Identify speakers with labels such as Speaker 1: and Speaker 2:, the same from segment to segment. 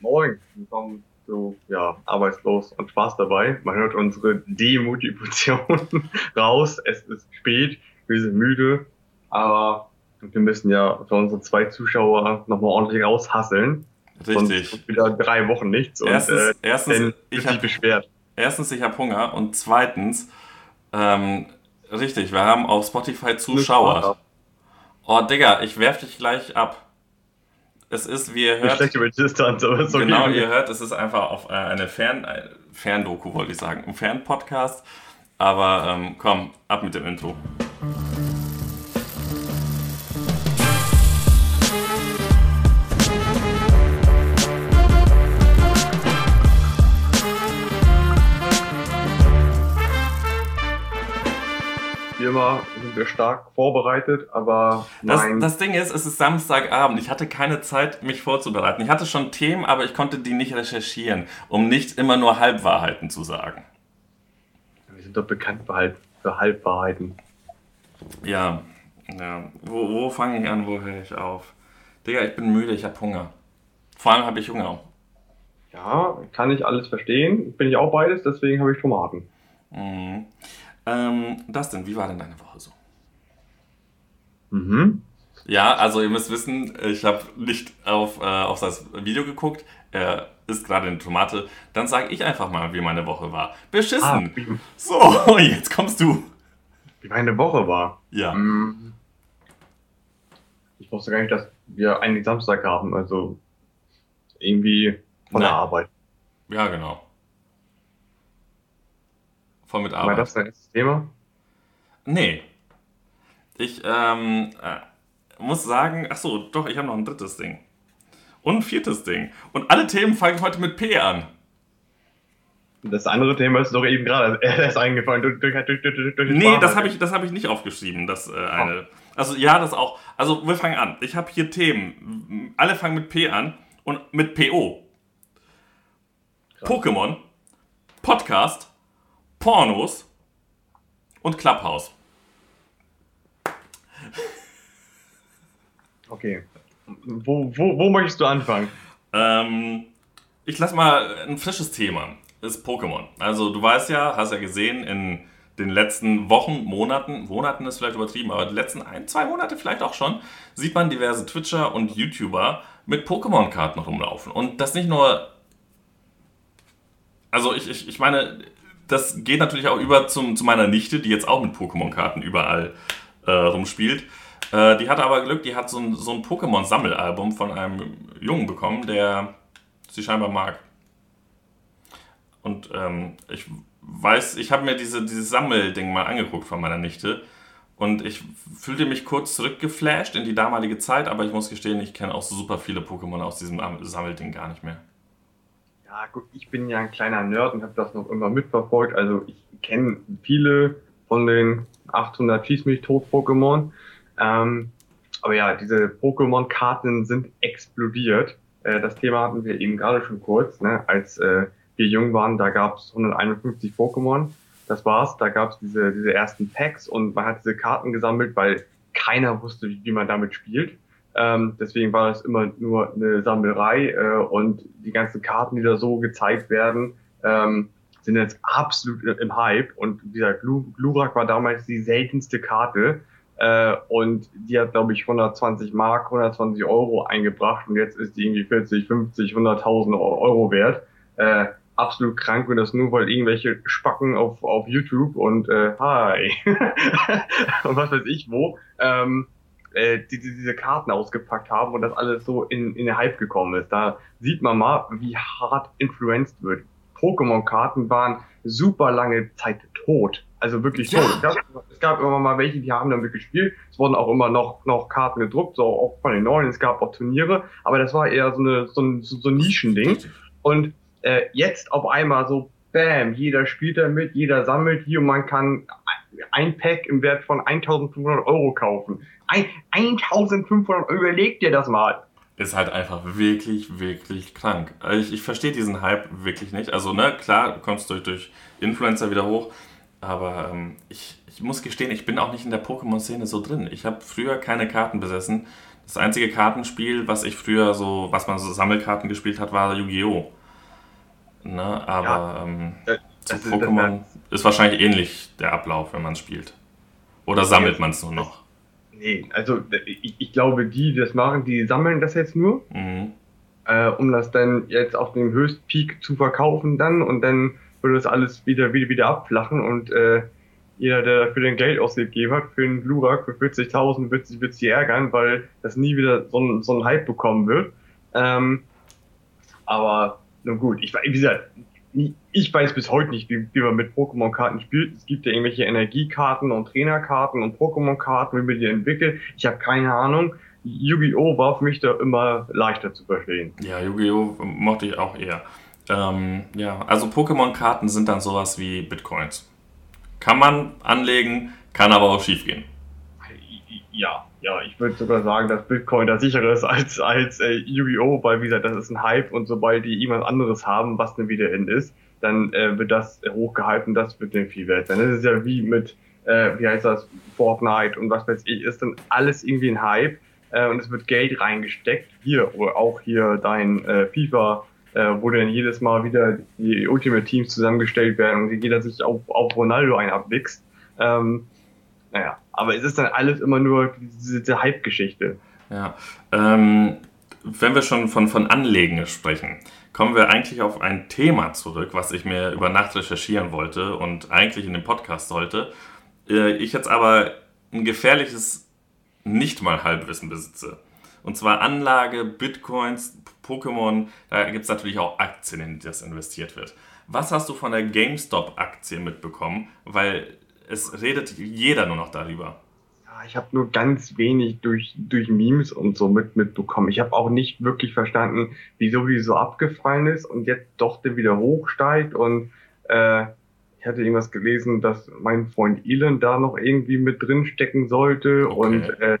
Speaker 1: Moin, willkommen zu ja, Arbeitslos und Spaß dabei. Man hört unsere Demotivation raus. Es ist spät, wir sind müde, aber wir müssen ja für unsere zwei Zuschauer nochmal ordentlich raushasseln.
Speaker 2: Richtig.
Speaker 1: Sonst wieder drei Wochen nichts
Speaker 2: erstens,
Speaker 1: und äh,
Speaker 2: erstens, ich
Speaker 1: hab, beschwert.
Speaker 2: Erstens, ich habe Hunger und zweitens, ähm, richtig, wir haben auf Spotify Zuschauer. Oh, Digga, ich werf dich gleich ab. Es ist, wie ihr hört.
Speaker 1: Schlecht über Distanz, aber
Speaker 2: ist okay. Genau, ihr hört, es ist einfach auf äh, eine Fern, äh, Ferndoku, wollte ich sagen, ein Fernpodcast. Aber ähm, komm, ab mit dem Intro.
Speaker 1: Immer sind wir stark vorbereitet, aber
Speaker 2: das, das Ding ist, es ist Samstagabend. Ich hatte keine Zeit, mich vorzubereiten. Ich hatte schon Themen, aber ich konnte die nicht recherchieren, um nicht immer nur Halbwahrheiten zu sagen.
Speaker 1: Wir sind doch bekannt für, für Halbwahrheiten.
Speaker 2: Ja, ja. Wo, wo fange ich an, wo höre ich auf? Digga, ich bin müde, ich habe Hunger. Vor allem habe ich Hunger.
Speaker 1: Ja, kann ich alles verstehen. Bin ich auch beides, deswegen habe ich Tomaten.
Speaker 2: Mhm. Ähm, Dustin, wie war denn deine Woche so?
Speaker 1: Mhm.
Speaker 2: Ja, also ihr müsst wissen, ich habe nicht auf, äh, auf das Video geguckt. Er isst gerade eine Tomate. Dann sage ich einfach mal, wie meine Woche war. Beschissen. Ah, so, jetzt kommst du.
Speaker 1: Wie meine Woche war?
Speaker 2: Ja. Mm.
Speaker 1: Ich wusste gar nicht, dass wir einen Samstag haben. Also irgendwie von Nein. der Arbeit.
Speaker 2: Ja, genau. Voll mit Arbeit.
Speaker 1: War das dein erstes Thema?
Speaker 2: Nee. Ich ähm, äh, muss sagen, ach so, doch, ich habe noch ein drittes Ding. Und ein viertes Ding. Und alle Themen fangen heute mit P an.
Speaker 1: Das andere Thema ist doch eben gerade erst eingefallen. Durch, durch, durch,
Speaker 2: durch nee, das habe ich, hab ich nicht aufgeschrieben. Das, äh, eine. Oh. Also ja, das auch. Also wir fangen an. Ich habe hier Themen. Alle fangen mit P an und mit PO. Pokémon, Podcast, Pornos und Clubhouse.
Speaker 1: Okay. Wo, wo, wo möchtest du anfangen?
Speaker 2: Ähm, ich lass mal ein frisches Thema. Ist Pokémon. Also du weißt ja, hast ja gesehen, in den letzten Wochen, Monaten, Monaten ist vielleicht übertrieben, aber die letzten ein, zwei Monate vielleicht auch schon, sieht man diverse Twitcher und YouTuber mit Pokémon-Karten rumlaufen. Und das nicht nur. Also ich, ich, ich meine, das geht natürlich auch über zum, zu meiner Nichte, die jetzt auch mit Pokémon-Karten überall äh, rumspielt. Äh, die hatte aber Glück, die hat so ein, so ein Pokémon-Sammelalbum von einem Jungen bekommen, der sie scheinbar mag. Und ähm, ich weiß, ich habe mir diese, dieses Sammelding mal angeguckt von meiner Nichte. Und ich fühlte mich kurz zurückgeflasht in die damalige Zeit, aber ich muss gestehen, ich kenne auch super viele Pokémon aus diesem Sammelding gar nicht mehr
Speaker 1: ja gut, ich bin ja ein kleiner Nerd und habe das noch immer mitverfolgt. Also ich kenne viele von den 800 Schieß mich tot Pokémon. Ähm, aber ja, diese Pokémon-Karten sind explodiert. Äh, das Thema hatten wir eben gerade schon kurz. Ne? Als äh, wir jung waren, da gab es 151 Pokémon. Das war's. Da gab es diese, diese ersten Packs und man hat diese Karten gesammelt, weil keiner wusste, wie man damit spielt. Ähm, deswegen war das immer nur eine Sammelei äh, und die ganzen Karten, die da so gezeigt werden, ähm, sind jetzt absolut im Hype. Und dieser Glurak war damals die seltenste Karte. Äh, und die hat, glaube ich, 120 Mark, 120 Euro eingebracht und jetzt ist die irgendwie 40, 50, 100.000 Euro wert. Äh, absolut krank und das nur, weil irgendwelche Spacken auf, auf YouTube und äh, hi und was weiß ich wo ähm, äh, die, die diese Karten ausgepackt haben und das alles so in, in den Hype gekommen ist. Da sieht man mal, wie hart influenced wird. Pokémon-Karten waren super lange Zeit tot. Also wirklich ja. tot. Es gab, es gab, immer mal welche, die haben damit gespielt. Es wurden auch immer noch, noch Karten gedruckt, so auch von den neuen. Es gab auch Turniere, aber das war eher so, eine, so ein, so, so ein Nischending. Und äh, jetzt auf einmal so, bam, jeder spielt damit, jeder sammelt hier und man kann ein Pack im Wert von 1500 Euro kaufen. Ein, 1500 Euro, überleg dir das mal.
Speaker 2: Ist halt einfach wirklich, wirklich krank. Ich, ich verstehe diesen Hype wirklich nicht. Also, ne, klar, du kommst durch, durch Influencer wieder hoch, aber ähm, ich, ich muss gestehen, ich bin auch nicht in der Pokémon-Szene so drin. Ich habe früher keine Karten besessen. Das einzige Kartenspiel, was ich früher so, was man so Sammelkarten gespielt hat, war Yu-Gi-Oh! Ne? Aber ja, ähm, zu Pokémon ist wahrscheinlich ähnlich der Ablauf, wenn man es spielt. Oder sammelt man es nur noch?
Speaker 1: Nee, also ich, ich, glaube, die, die das machen, die sammeln das jetzt nur, mhm. äh, um das dann jetzt auf dem Höchstpeak zu verkaufen dann und dann würde das alles wieder, wieder, wieder abflachen und äh, jeder, der dafür den Geld ausgegeben hat, für einen Glurak für 40.000, wird sich, wird sich ärgern, weil das nie wieder so ein, so ein Hype bekommen wird. Ähm, aber nun gut, ich, wie gesagt, ich weiß bis heute nicht, wie, wie man mit Pokémon-Karten spielt. Es gibt ja irgendwelche Energiekarten und Trainerkarten und Pokémon-Karten, wie man die entwickelt. Ich habe keine Ahnung. Yu-Gi-Oh! war für mich da immer leichter zu verstehen.
Speaker 2: Ja, Yu-Gi-Oh! mochte ich auch eher. Ähm, ja, also Pokémon-Karten sind dann sowas wie Bitcoins. Kann man anlegen, kann aber auch schief gehen.
Speaker 1: Ja, ja, ich würde sogar sagen, dass Bitcoin da sicherer ist als, als äh, Yu-Gi-Oh!, weil wie gesagt, das ist ein Hype und sobald die jemand anderes haben, was eine wieder in ist, dann äh, wird das hochgehalten, das wird dann viel wert sein. Das ist ja wie mit, äh, wie heißt das, Fortnite und was weiß ich, ist dann alles irgendwie ein Hype äh, und es wird Geld reingesteckt. Hier, oder auch hier dein äh, FIFA, äh, wo dann jedes Mal wieder die Ultimate Teams zusammengestellt werden und jeder sich auf, auf Ronaldo ein abwichst. Ähm, naja, aber es ist dann alles immer nur diese, Hype-Geschichte.
Speaker 2: Ja, ähm, wenn wir schon von, von Anlegen sprechen, kommen wir eigentlich auf ein Thema zurück, was ich mir über Nacht recherchieren wollte und eigentlich in dem Podcast sollte. Äh, ich jetzt aber ein gefährliches nicht mal Halbwissen besitze. Und zwar Anlage, Bitcoins, Pokémon, da gibt es natürlich auch Aktien, in die das investiert wird. Was hast du von der GameStop-Aktie mitbekommen? Weil es redet jeder nur noch darüber.
Speaker 1: Ja, ich habe nur ganz wenig durch, durch Memes und so mit, mitbekommen. Ich habe auch nicht wirklich verstanden, wieso die so abgefallen ist und jetzt doch wieder hochsteigt. Und äh, ich hatte irgendwas gelesen, dass mein Freund Elon da noch irgendwie mit drin stecken sollte okay. und äh,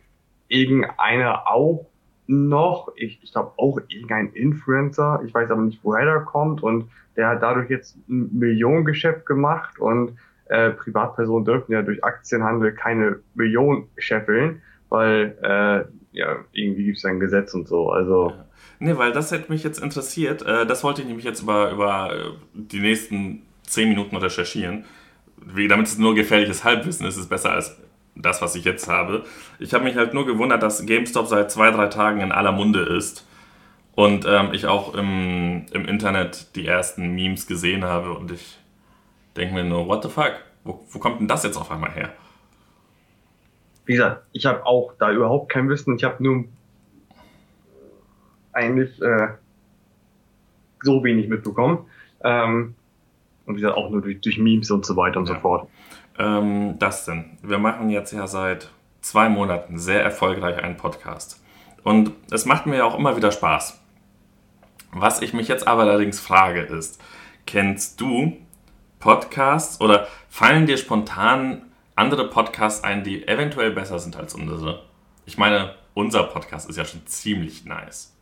Speaker 1: irgendeiner auch noch, ich, ich glaube auch irgendein Influencer, ich weiß aber nicht, woher der kommt und der hat dadurch jetzt ein Millionengeschäft gemacht und äh, Privatpersonen dürfen ja durch Aktienhandel keine Millionen scheffeln, weil äh, ja, irgendwie gibt es ein Gesetz und so. Also.
Speaker 2: Nee, weil das hätte mich jetzt interessiert. Äh, das wollte ich nämlich jetzt über, über äh, die nächsten zehn Minuten recherchieren. Damit es nur gefährliches Halbwissen ist, ist es besser als das, was ich jetzt habe. Ich habe mich halt nur gewundert, dass GameStop seit zwei, drei Tagen in aller Munde ist. Und ähm, ich auch im, im Internet die ersten Memes gesehen habe und ich denke mir nur, what the fuck? Wo, wo kommt denn das jetzt auf einmal her?
Speaker 1: Wie gesagt, ich habe auch da überhaupt kein Wissen. Ich habe nur eigentlich äh, so wenig mitbekommen. Ähm, und wie gesagt, auch nur durch, durch Memes und so weiter und ja. so fort.
Speaker 2: Ähm, Dustin, wir machen jetzt ja seit zwei Monaten sehr erfolgreich einen Podcast. Und es macht mir ja auch immer wieder Spaß. Was ich mich jetzt aber allerdings frage ist, kennst du Podcasts oder fallen dir spontan andere Podcasts ein, die eventuell besser sind als unsere? Ich meine, unser Podcast ist ja schon ziemlich nice.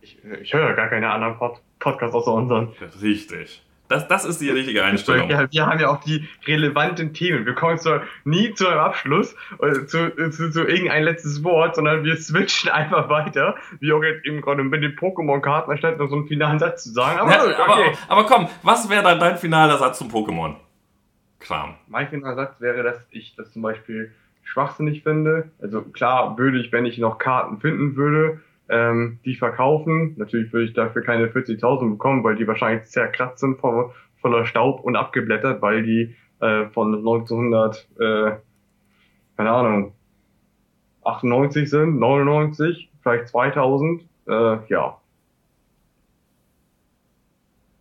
Speaker 1: Ich, ich höre ja gar keine anderen Pod Podcasts außer unseren.
Speaker 2: Richtig. Das, das ist die richtige Einstellung.
Speaker 1: Wir haben ja auch die relevanten Themen. Wir kommen zwar nie zu einem Abschluss oder zu, zu, zu irgendein letztes Wort, sondern wir switchen einfach weiter. Wie auch jetzt eben gerade mit den Pokémon-Karten, anstatt noch so einen finalen Satz zu sagen.
Speaker 2: Aber, ja, okay. aber, aber, komm, was wäre dann dein finaler Satz zum Pokémon? Kram.
Speaker 1: Mein finaler Satz wäre, dass ich das zum Beispiel schwachsinnig finde. Also klar würde ich, wenn ich noch Karten finden würde, ähm, die verkaufen. Natürlich würde ich dafür keine 40.000 bekommen, weil die wahrscheinlich zerkratzt sind voll, voller Staub und abgeblättert, weil die äh, von 1900, äh, keine Ahnung, 98 sind, 99, vielleicht 2000, äh, ja.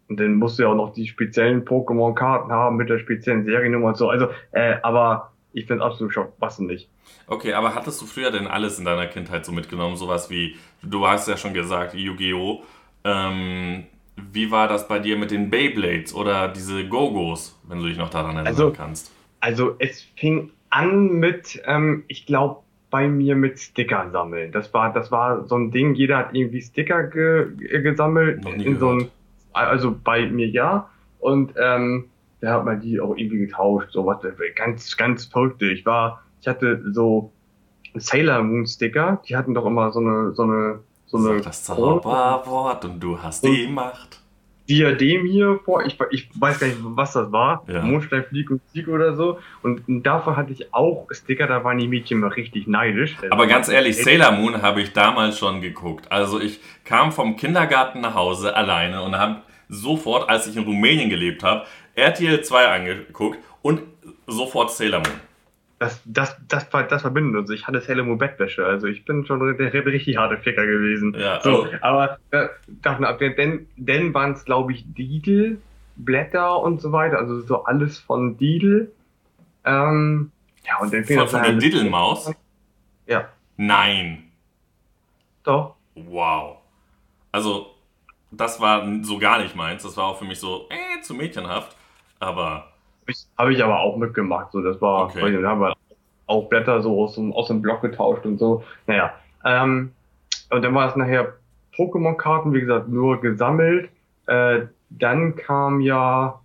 Speaker 1: Und dann musst du ja auch noch die speziellen Pokémon-Karten haben mit der speziellen Seriennummer und so. Also, äh, aber ich finde absolut nicht.
Speaker 2: Okay, aber hattest du früher denn alles in deiner Kindheit so mitgenommen? Sowas wie, du hast ja schon gesagt, Yu-Gi-Oh! Ähm, wie war das bei dir mit den Beyblades oder diese Go-Gos, wenn du dich noch daran erinnern
Speaker 1: also,
Speaker 2: kannst?
Speaker 1: Also es fing an mit, ähm, ich glaube, bei mir mit Sticker sammeln. Das war, das war so ein Ding, jeder hat irgendwie Sticker ge gesammelt.
Speaker 2: Noch nie in so ein,
Speaker 1: also bei mir ja. Und ähm, da hat man die auch irgendwie getauscht, so was ganz, ganz verrückte. Ich war, ich hatte so Sailor Moon Sticker. Die hatten doch immer so eine, so eine, so eine.
Speaker 2: Das Zauberwort und du hast die Macht.
Speaker 1: Diadem hier vor, ich, ich weiß gar nicht, was das war. Ja. Mondstein, Flieg und Sieg oder so. Und davor hatte ich auch Sticker, da waren die Mädchen mal richtig neidisch.
Speaker 2: Aber ganz ehrlich, Sailor Moon habe ich damals schon geguckt. Also ich kam vom Kindergarten nach Hause alleine und habe sofort, als ich in Rumänien gelebt habe, RTL 2 angeguckt und sofort Sailor Moon.
Speaker 1: Das, das, das, das verbindet uns. Ich hatte Sailor Moon Bettwäsche, also ich bin schon der, richtig harte Ficker gewesen. Ja, so, also. aber äh, denn, denn waren es, glaube ich, Didel, Blätter und so weiter, also so alles von Didel. Ähm,
Speaker 2: ja, und dann Von, von der Diddlemaus?
Speaker 1: Ja.
Speaker 2: Nein.
Speaker 1: Doch.
Speaker 2: Wow. Also, das war so gar nicht meins. Das war auch für mich so, äh, zu mädchenhaft. Aber
Speaker 1: habe ich aber auch mitgemacht. So, das war, okay. da haben wir auch Blätter so aus dem, aus dem Block getauscht und so. Naja. Ähm, und dann war es nachher Pokémon-Karten, wie gesagt, nur gesammelt. Äh, dann kam ja,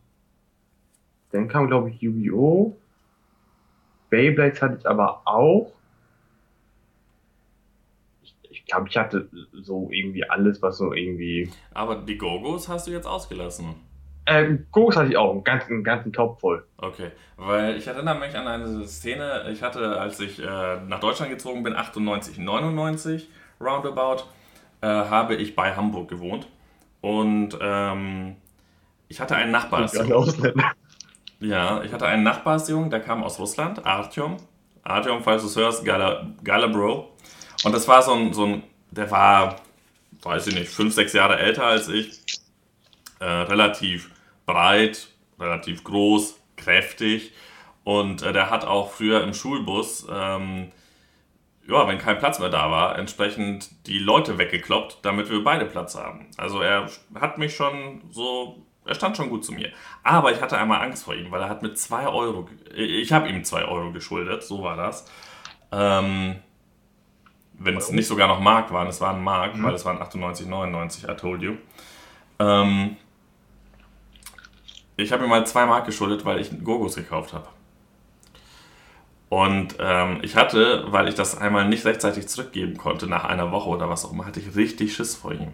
Speaker 1: dann kam glaube ich Yu-Gi-Oh! Beyblades hatte ich aber auch. Ich, ich glaube, ich hatte so irgendwie alles, was so irgendwie.
Speaker 2: Aber die Gogos hast du jetzt ausgelassen.
Speaker 1: Äh, Ghost hatte ich auch, einen ganzen, ganzen Top voll.
Speaker 2: Okay, weil ich erinnere mich an eine Szene, ich hatte, als ich äh, nach Deutschland gezogen bin, 98, 99, roundabout, äh, habe ich bei Hamburg gewohnt. Und ähm, ich hatte einen Nachbarsjungen. Ja, ich hatte einen Nachbarsjungen, der kam aus Russland, Artyom. Artyom, falls du es hörst, geiler, geiler Bro. Und das war so ein, so ein, der war, weiß ich nicht, fünf, sechs Jahre älter als ich. Äh, relativ breit, relativ groß, kräftig. Und äh, der hat auch früher im Schulbus, ähm, ja, wenn kein Platz mehr da war, entsprechend die Leute weggekloppt, damit wir beide Platz haben. Also er hat mich schon so, er stand schon gut zu mir. Aber ich hatte einmal Angst vor ihm, weil er hat mit 2 Euro, ich habe ihm 2 Euro geschuldet, so war das. Ähm, wenn es nicht sogar noch Mark waren, es waren Mark, mhm. weil es waren 98, 99, I told you. Ähm, ich habe mir mal zwei Mark geschuldet, weil ich Gogos gekauft habe. Und ähm, ich hatte, weil ich das einmal nicht rechtzeitig zurückgeben konnte, nach einer Woche oder was auch immer, hatte ich richtig Schiss vor ihm.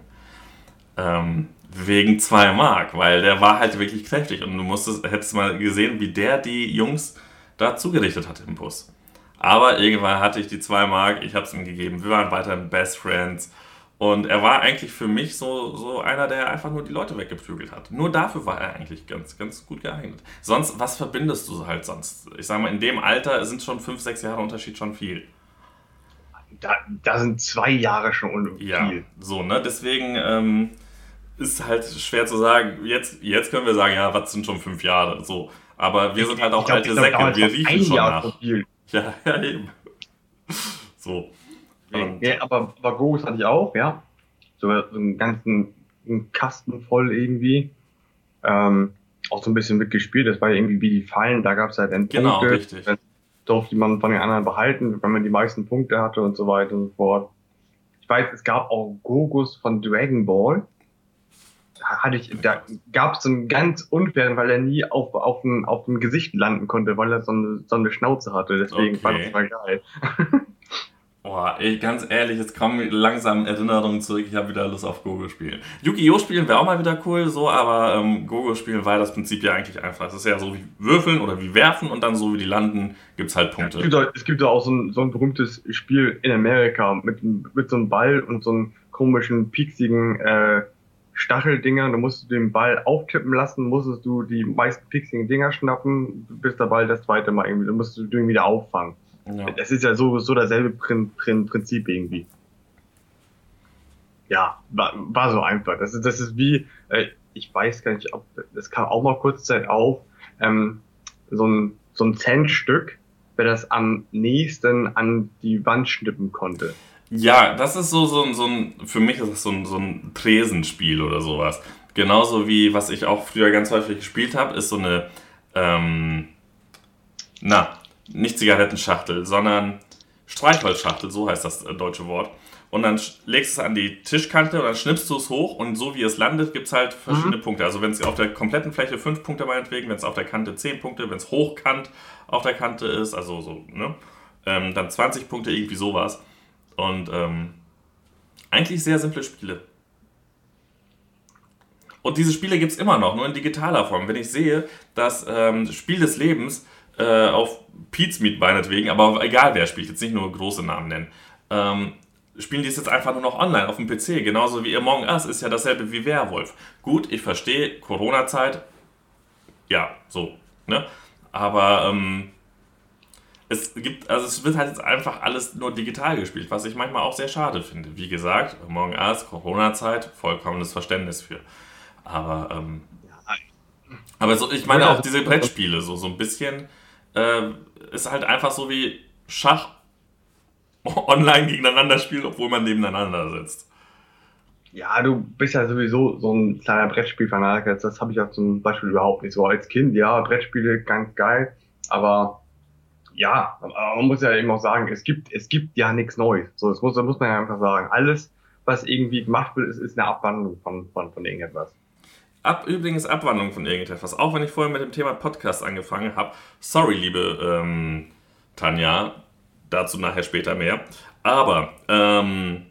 Speaker 2: Ähm, wegen zwei Mark, weil der war halt wirklich kräftig und du musstest, hättest mal gesehen, wie der die Jungs da zugerichtet hat im Bus. Aber irgendwann hatte ich die zwei Mark, ich habe es ihm gegeben, wir waren weiterhin Best Friends und er war eigentlich für mich so, so einer, der einfach nur die Leute weggeprügelt hat. Nur dafür war er eigentlich ganz, ganz gut geeignet. Sonst, was verbindest du halt sonst? Ich sag mal, in dem Alter sind schon fünf, sechs Jahre Unterschied schon viel.
Speaker 1: Da, da sind zwei Jahre schon viel.
Speaker 2: Ja, so, ne? Deswegen ähm, ist halt schwer zu sagen, jetzt, jetzt können wir sagen, ja, was sind schon fünf Jahre? So. Aber wir sind halt auch glaub, alte glaub, Säcke, wir riechen schon Jahr nach. Ja, ja, eben. So.
Speaker 1: Und ja, aber, aber Gogos hatte ich auch, ja. So, so einen ganzen einen Kasten voll irgendwie. Ähm, auch so ein bisschen mitgespielt. Das war ja irgendwie wie die Fallen, da gab es halt Endpunkte.
Speaker 2: Genau, richtig.
Speaker 1: Dann durfte man von den anderen behalten, wenn man die meisten Punkte hatte und so weiter und so fort. Ich weiß, es gab auch Gogos von Dragon Ball. Da, hatte ich, da gab es so einen ganz unfairen, weil er nie auf, auf, ein, auf ein Gesicht landen konnte, weil er so eine, so eine Schnauze hatte. Deswegen okay. fand ich das mal geil.
Speaker 2: Boah, ey, ganz ehrlich, jetzt kommen langsam Erinnerungen zurück. Ich habe wieder Lust auf Gogo spielen. Yu-Gi-Oh! spielen wäre auch mal wieder cool, so, aber ähm, Gogo spielen war das Prinzip ja eigentlich einfach. Es ist ja so wie Würfeln oder wie Werfen und dann so wie die landen, gibt es halt Punkte.
Speaker 1: Es gibt, es gibt ja auch so ein, so ein berühmtes Spiel in Amerika mit, mit so einem Ball und so einem komischen, pieksigen äh, Stacheldinger. Da musst du den Ball auftippen lassen, musstest du die meisten pieksigen Dinger schnappen, bis der Ball das zweite Mal irgendwie, dann musst du den wieder auffangen. Ja. Das ist ja so, so dasselbe Prinzip irgendwie. Ja, war, war so einfach. Das ist, das ist wie, äh, ich weiß gar nicht, ob das kam auch mal kurz Zeit auf, ähm, so ein, so ein Centstück, wer das am nächsten an die Wand schnippen konnte.
Speaker 2: Ja, das ist so, so, so ein, für mich ist das so ein, so ein Tresenspiel oder sowas. Genauso wie, was ich auch früher ganz häufig gespielt habe, ist so eine, ähm, na, nicht Zigarettenschachtel, sondern Streichholzschachtel, so heißt das äh, deutsche Wort. Und dann legst du es an die Tischkante und dann schnippst du es hoch und so wie es landet, gibt es halt verschiedene mhm. Punkte. Also wenn es auf der kompletten Fläche 5 Punkte meinetwegen, wenn es auf der Kante 10 Punkte, wenn es hochkant auf der Kante ist, also so, ne? ähm, dann 20 Punkte, irgendwie sowas. Und ähm, eigentlich sehr simple Spiele. Und diese Spiele gibt es immer noch, nur in digitaler Form. Wenn ich sehe, dass ähm, Spiel des Lebens äh, auf Pete's Meat meinetwegen, aber egal wer spielt, jetzt nicht nur große Namen nennen, ähm, spielen die es jetzt einfach nur noch online auf dem PC. Genauso wie Among Us ist ja dasselbe wie Werwolf. Gut, ich verstehe, Corona-Zeit, ja, so, ne? Aber ähm, es gibt, also es wird halt jetzt einfach alles nur digital gespielt, was ich manchmal auch sehr schade finde. Wie gesagt, Among Us, Corona-Zeit, vollkommenes Verständnis für. Aber, ähm, aber so, ich meine auch diese Brettspiele, so, so ein bisschen, äh, ist halt einfach so wie Schach online gegeneinander spielen, obwohl man nebeneinander sitzt.
Speaker 1: Ja, du bist ja sowieso so ein kleiner Brettspielfanatiker. Das habe ich auch zum Beispiel überhaupt nicht so als Kind. Ja, Brettspiele ganz geil, aber ja, man muss ja eben auch sagen, es gibt, es gibt ja nichts Neues. So, das muss, das muss man ja einfach sagen. Alles, was irgendwie gemacht wird, ist, ist eine Abwandlung von, von, von irgendetwas.
Speaker 2: Ab, übrigens Abwandlung von irgendetwas. Auch wenn ich vorher mit dem Thema Podcast angefangen habe. Sorry, liebe ähm, Tanja, dazu nachher später mehr. Aber ähm,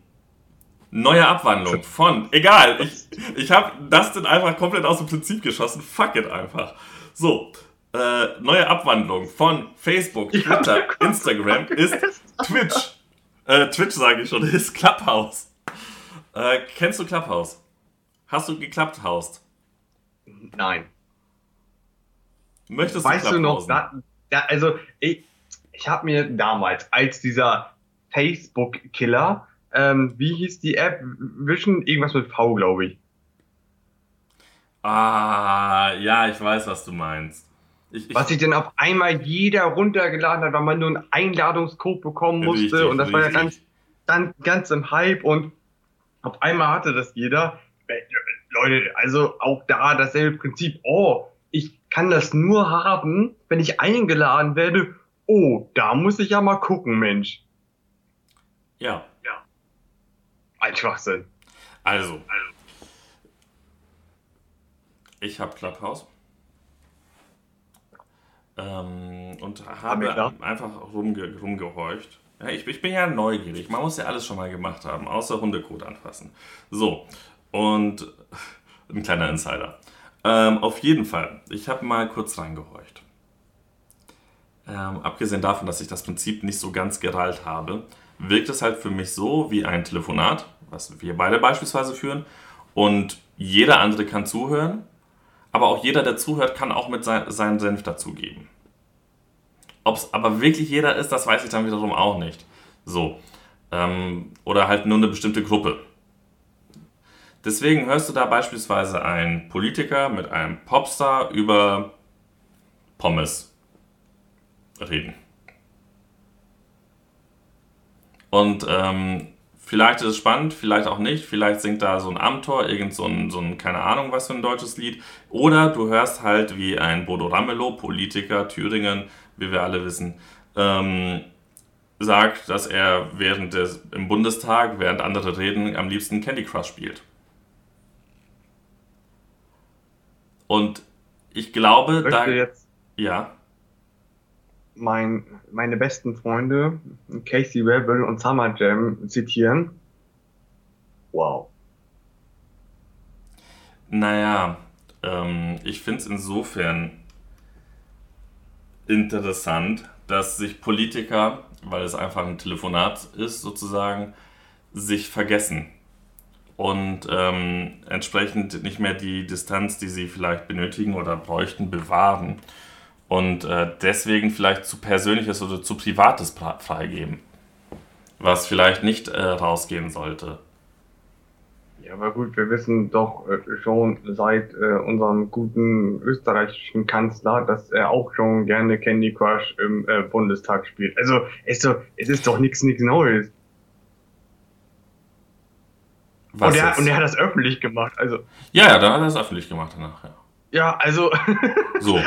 Speaker 2: neue Abwandlung von, egal, ich, ich habe das dann einfach komplett aus dem Prinzip geschossen. Fuck it einfach. So, äh, neue Abwandlung von Facebook, Twitter, Instagram ist Twitch. Äh, Twitch sage ich schon, ist Clubhouse. Äh, kennst du Clubhouse? Hast du geklappt, Haust?
Speaker 1: Nein.
Speaker 2: Möchtest
Speaker 1: weißt du, du noch, da, da, also ich, ich habe mir damals als dieser Facebook-Killer, ähm, wie hieß die App? Vision, irgendwas mit V, glaube ich.
Speaker 2: Ah, ja, ich weiß, was du meinst.
Speaker 1: Ich, ich, was sich denn auf einmal jeder runtergeladen hat, weil man nur einen Einladungscode bekommen musste richtig, und das richtig. war ja ganz, dann ganz im Hype und auf einmal hatte das jeder. Leute, also auch da dasselbe Prinzip. Oh, ich kann das nur haben, wenn ich eingeladen werde. Oh, da muss ich ja mal gucken, Mensch.
Speaker 2: Ja.
Speaker 1: Ja. Ein Schwachsinn.
Speaker 2: Also. also. Ich habe Clubhouse. Ähm, und habe einfach rumge rumgehorcht. Ja, ich, ich, bin ja neugierig. Man muss ja alles schon mal gemacht haben, außer Hundekot anfassen. So, und ein kleiner Insider. Ähm, auf jeden Fall, ich habe mal kurz reingehorcht. Ähm, abgesehen davon, dass ich das Prinzip nicht so ganz gerallt habe, wirkt es halt für mich so wie ein Telefonat, was wir beide beispielsweise führen. Und jeder andere kann zuhören, aber auch jeder, der zuhört, kann auch mit sein, seinen Senf dazugeben. Ob es aber wirklich jeder ist, das weiß ich dann wiederum auch nicht. So. Ähm, oder halt nur eine bestimmte Gruppe. Deswegen hörst du da beispielsweise einen Politiker mit einem Popstar über Pommes reden. Und ähm, vielleicht ist es spannend, vielleicht auch nicht. Vielleicht singt da so ein Amtor, irgend so ein, so ein, keine Ahnung, was für ein deutsches Lied. Oder du hörst halt wie ein Bodo Ramelow, Politiker, Thüringen, wie wir alle wissen, ähm, sagt, dass er während des, im Bundestag, während andere reden, am liebsten Candy Crush spielt. Und ich glaube,
Speaker 1: ich da. Jetzt
Speaker 2: ja.
Speaker 1: Mein, meine besten Freunde, Casey Rebel und Summer Jam, zitieren. Wow.
Speaker 2: Naja, ähm, ich finde es insofern interessant, dass sich Politiker, weil es einfach ein Telefonat ist sozusagen, sich vergessen und ähm, entsprechend nicht mehr die Distanz, die sie vielleicht benötigen oder bräuchten, bewahren und äh, deswegen vielleicht zu Persönliches oder zu Privates freigeben, was vielleicht nicht äh, rausgehen sollte.
Speaker 1: Ja, aber gut, wir wissen doch äh, schon seit äh, unserem guten österreichischen Kanzler, dass er auch schon gerne Candy Crush im äh, Bundestag spielt. Also es es ist doch nichts nichts Neues. Was und, er, und er hat das öffentlich gemacht. Also.
Speaker 2: Ja, ja, dann hat er das öffentlich gemacht danach, ja.
Speaker 1: Ja, also.
Speaker 2: so.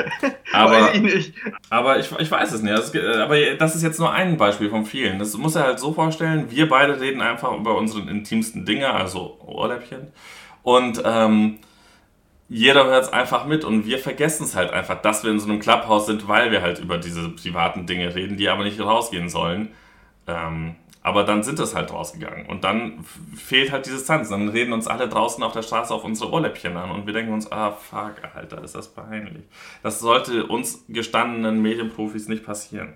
Speaker 2: Aber, ich, aber ich, ich weiß es nicht. Das, aber das ist jetzt nur ein Beispiel von vielen. Das muss er halt so vorstellen. Wir beide reden einfach über unsere intimsten Dinge, also Ohrläppchen. Und ähm, jeder hört es einfach mit und wir vergessen es halt einfach, dass wir in so einem Clubhouse sind, weil wir halt über diese privaten Dinge reden, die aber nicht rausgehen sollen. Ähm, aber dann sind es halt rausgegangen und dann fehlt halt die Distanz. Dann reden uns alle draußen auf der Straße auf unsere Ohrläppchen an und wir denken uns, ah fuck, Alter, ist das peinlich. Das sollte uns gestandenen Medienprofis nicht passieren.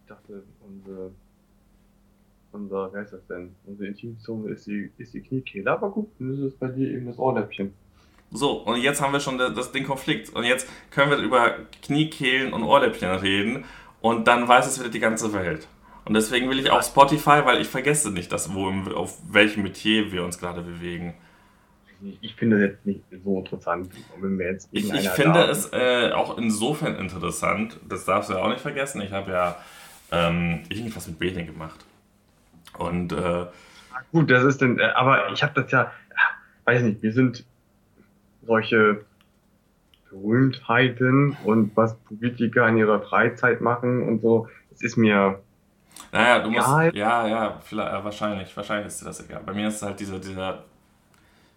Speaker 1: Ich dachte, unsere, unser, wer ist das denn? Unsere Intimzone ist die, ist die Kniekehle, aber gut, dann ist es bei dir eben das Ohrläppchen.
Speaker 2: So, und jetzt haben wir schon das, den Konflikt. Und jetzt können wir über Kniekehlen und Ohrläppchen reden und dann weiß es wieder die ganze Welt. Und deswegen will ich auch Spotify, weil ich vergesse nicht, dass wo auf welchem Metier wir uns gerade bewegen.
Speaker 1: Ich finde das jetzt nicht so interessant. Wenn wir jetzt
Speaker 2: ich, ich finde da es äh, auch insofern interessant, das darfst du ja auch nicht vergessen. Ich habe ja ähm, irgendwas mit Beten gemacht. Und äh,
Speaker 1: gut, das ist denn, äh, aber ich habe das ja, weiß nicht, wir sind solche Berühmtheiten und was Politiker in ihrer Freizeit machen und so, es ist mir
Speaker 2: naja, du musst. Ja, ja, ja ja, wahrscheinlich. Wahrscheinlich ist dir das egal. Bei mir ist es halt dieser, dieser.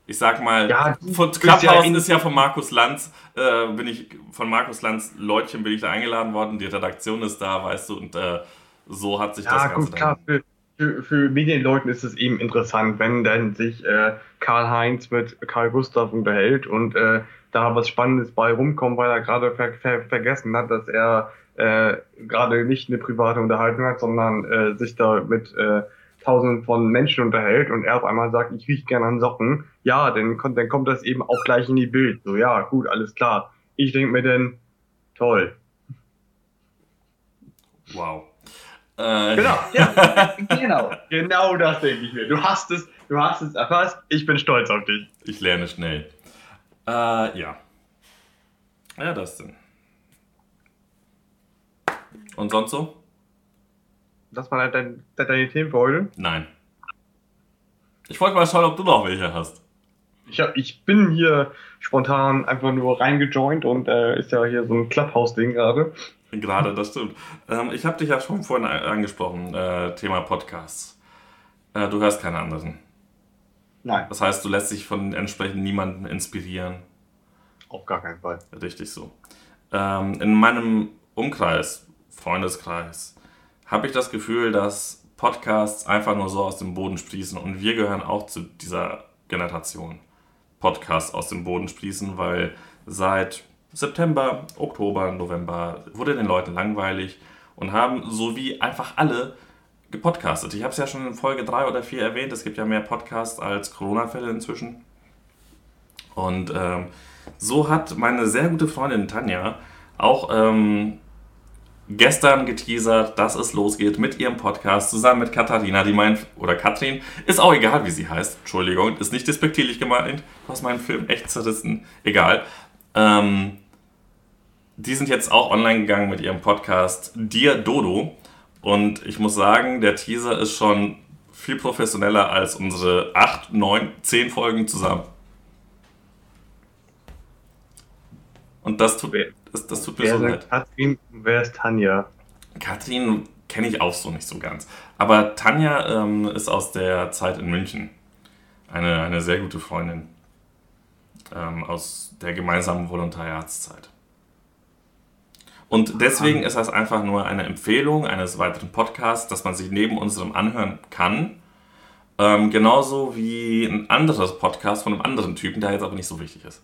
Speaker 2: Ich sag mal, ja, von Clubhouse ja ist ja von Markus Lanz, äh, bin ich von Markus Lanz Leutchen bin ich da eingeladen worden, die Redaktion ist da, weißt du, und äh, so hat sich ja, das Ganze
Speaker 1: gut, klar, für, für, für Medienleuten ist es eben interessant, wenn dann sich äh, Karl-Heinz mit Karl Gustav unterhält und äh, da was Spannendes bei rumkommt, weil er gerade ver ver vergessen hat, dass er äh, gerade nicht eine private Unterhaltung hat, sondern äh, sich da mit äh, tausenden von Menschen unterhält und er auf einmal sagt, ich rieche gerne an Socken, ja, dann, kommt, dann kommt das eben auch gleich in die Bild. So, ja, gut, alles klar. Ich denke mir dann, toll.
Speaker 2: Wow.
Speaker 1: Äh. Genau, ja, genau. Genau das denke ich mir. Du hast es, du hast es erfasst. Ich bin stolz auf dich.
Speaker 2: Ich lerne schnell. Äh, ja. Ja, das denn. Und sonst so?
Speaker 1: Das waren halt dein, deine Themen für heute?
Speaker 2: Nein. Ich wollte mal schauen, ob du noch welche hast.
Speaker 1: Ich, hab, ich bin hier spontan einfach nur reingejoint und äh, ist ja hier so ein Clubhouse-Ding gerade.
Speaker 2: Gerade, das stimmt. Ähm, ich habe dich ja schon vorhin angesprochen, äh, Thema Podcasts. Äh, du hörst keine anderen.
Speaker 1: Nein.
Speaker 2: Das heißt, du lässt dich von entsprechend niemandem inspirieren.
Speaker 1: Auf gar keinen Fall.
Speaker 2: Richtig so. Ähm, in meinem Umkreis Freundeskreis, habe ich das Gefühl, dass Podcasts einfach nur so aus dem Boden sprießen und wir gehören auch zu dieser Generation. Podcasts aus dem Boden sprießen, weil seit September, Oktober, November wurde den Leuten langweilig und haben so wie einfach alle gepodcastet. Ich habe es ja schon in Folge 3 oder 4 erwähnt, es gibt ja mehr Podcasts als Corona-Fälle inzwischen. Und ähm, so hat meine sehr gute Freundin Tanja auch ähm, gestern geteasert, dass es losgeht mit ihrem Podcast zusammen mit Katharina, die meint, oder Katrin, ist auch egal, wie sie heißt. Entschuldigung, ist nicht despektierlich gemeint. Du hast meinen Film echt zerrissen. Egal. Ähm, die sind jetzt auch online gegangen mit ihrem Podcast Dir Dodo. Und ich muss sagen, der Teaser ist schon viel professioneller als unsere 8, 9, 10 Folgen zusammen. Und das tut, das, das tut mir so leid.
Speaker 1: Katrin, wer ist Tanja?
Speaker 2: Katrin kenne ich auch so nicht so ganz. Aber Tanja ähm, ist aus der Zeit in München. Eine, eine sehr gute Freundin. Ähm, aus der gemeinsamen Volontariatszeit. Und deswegen ist das einfach nur eine Empfehlung eines weiteren Podcasts, dass man sich neben unserem anhören kann. Ähm, genauso wie ein anderes Podcast von einem anderen Typen, der jetzt aber nicht so wichtig ist.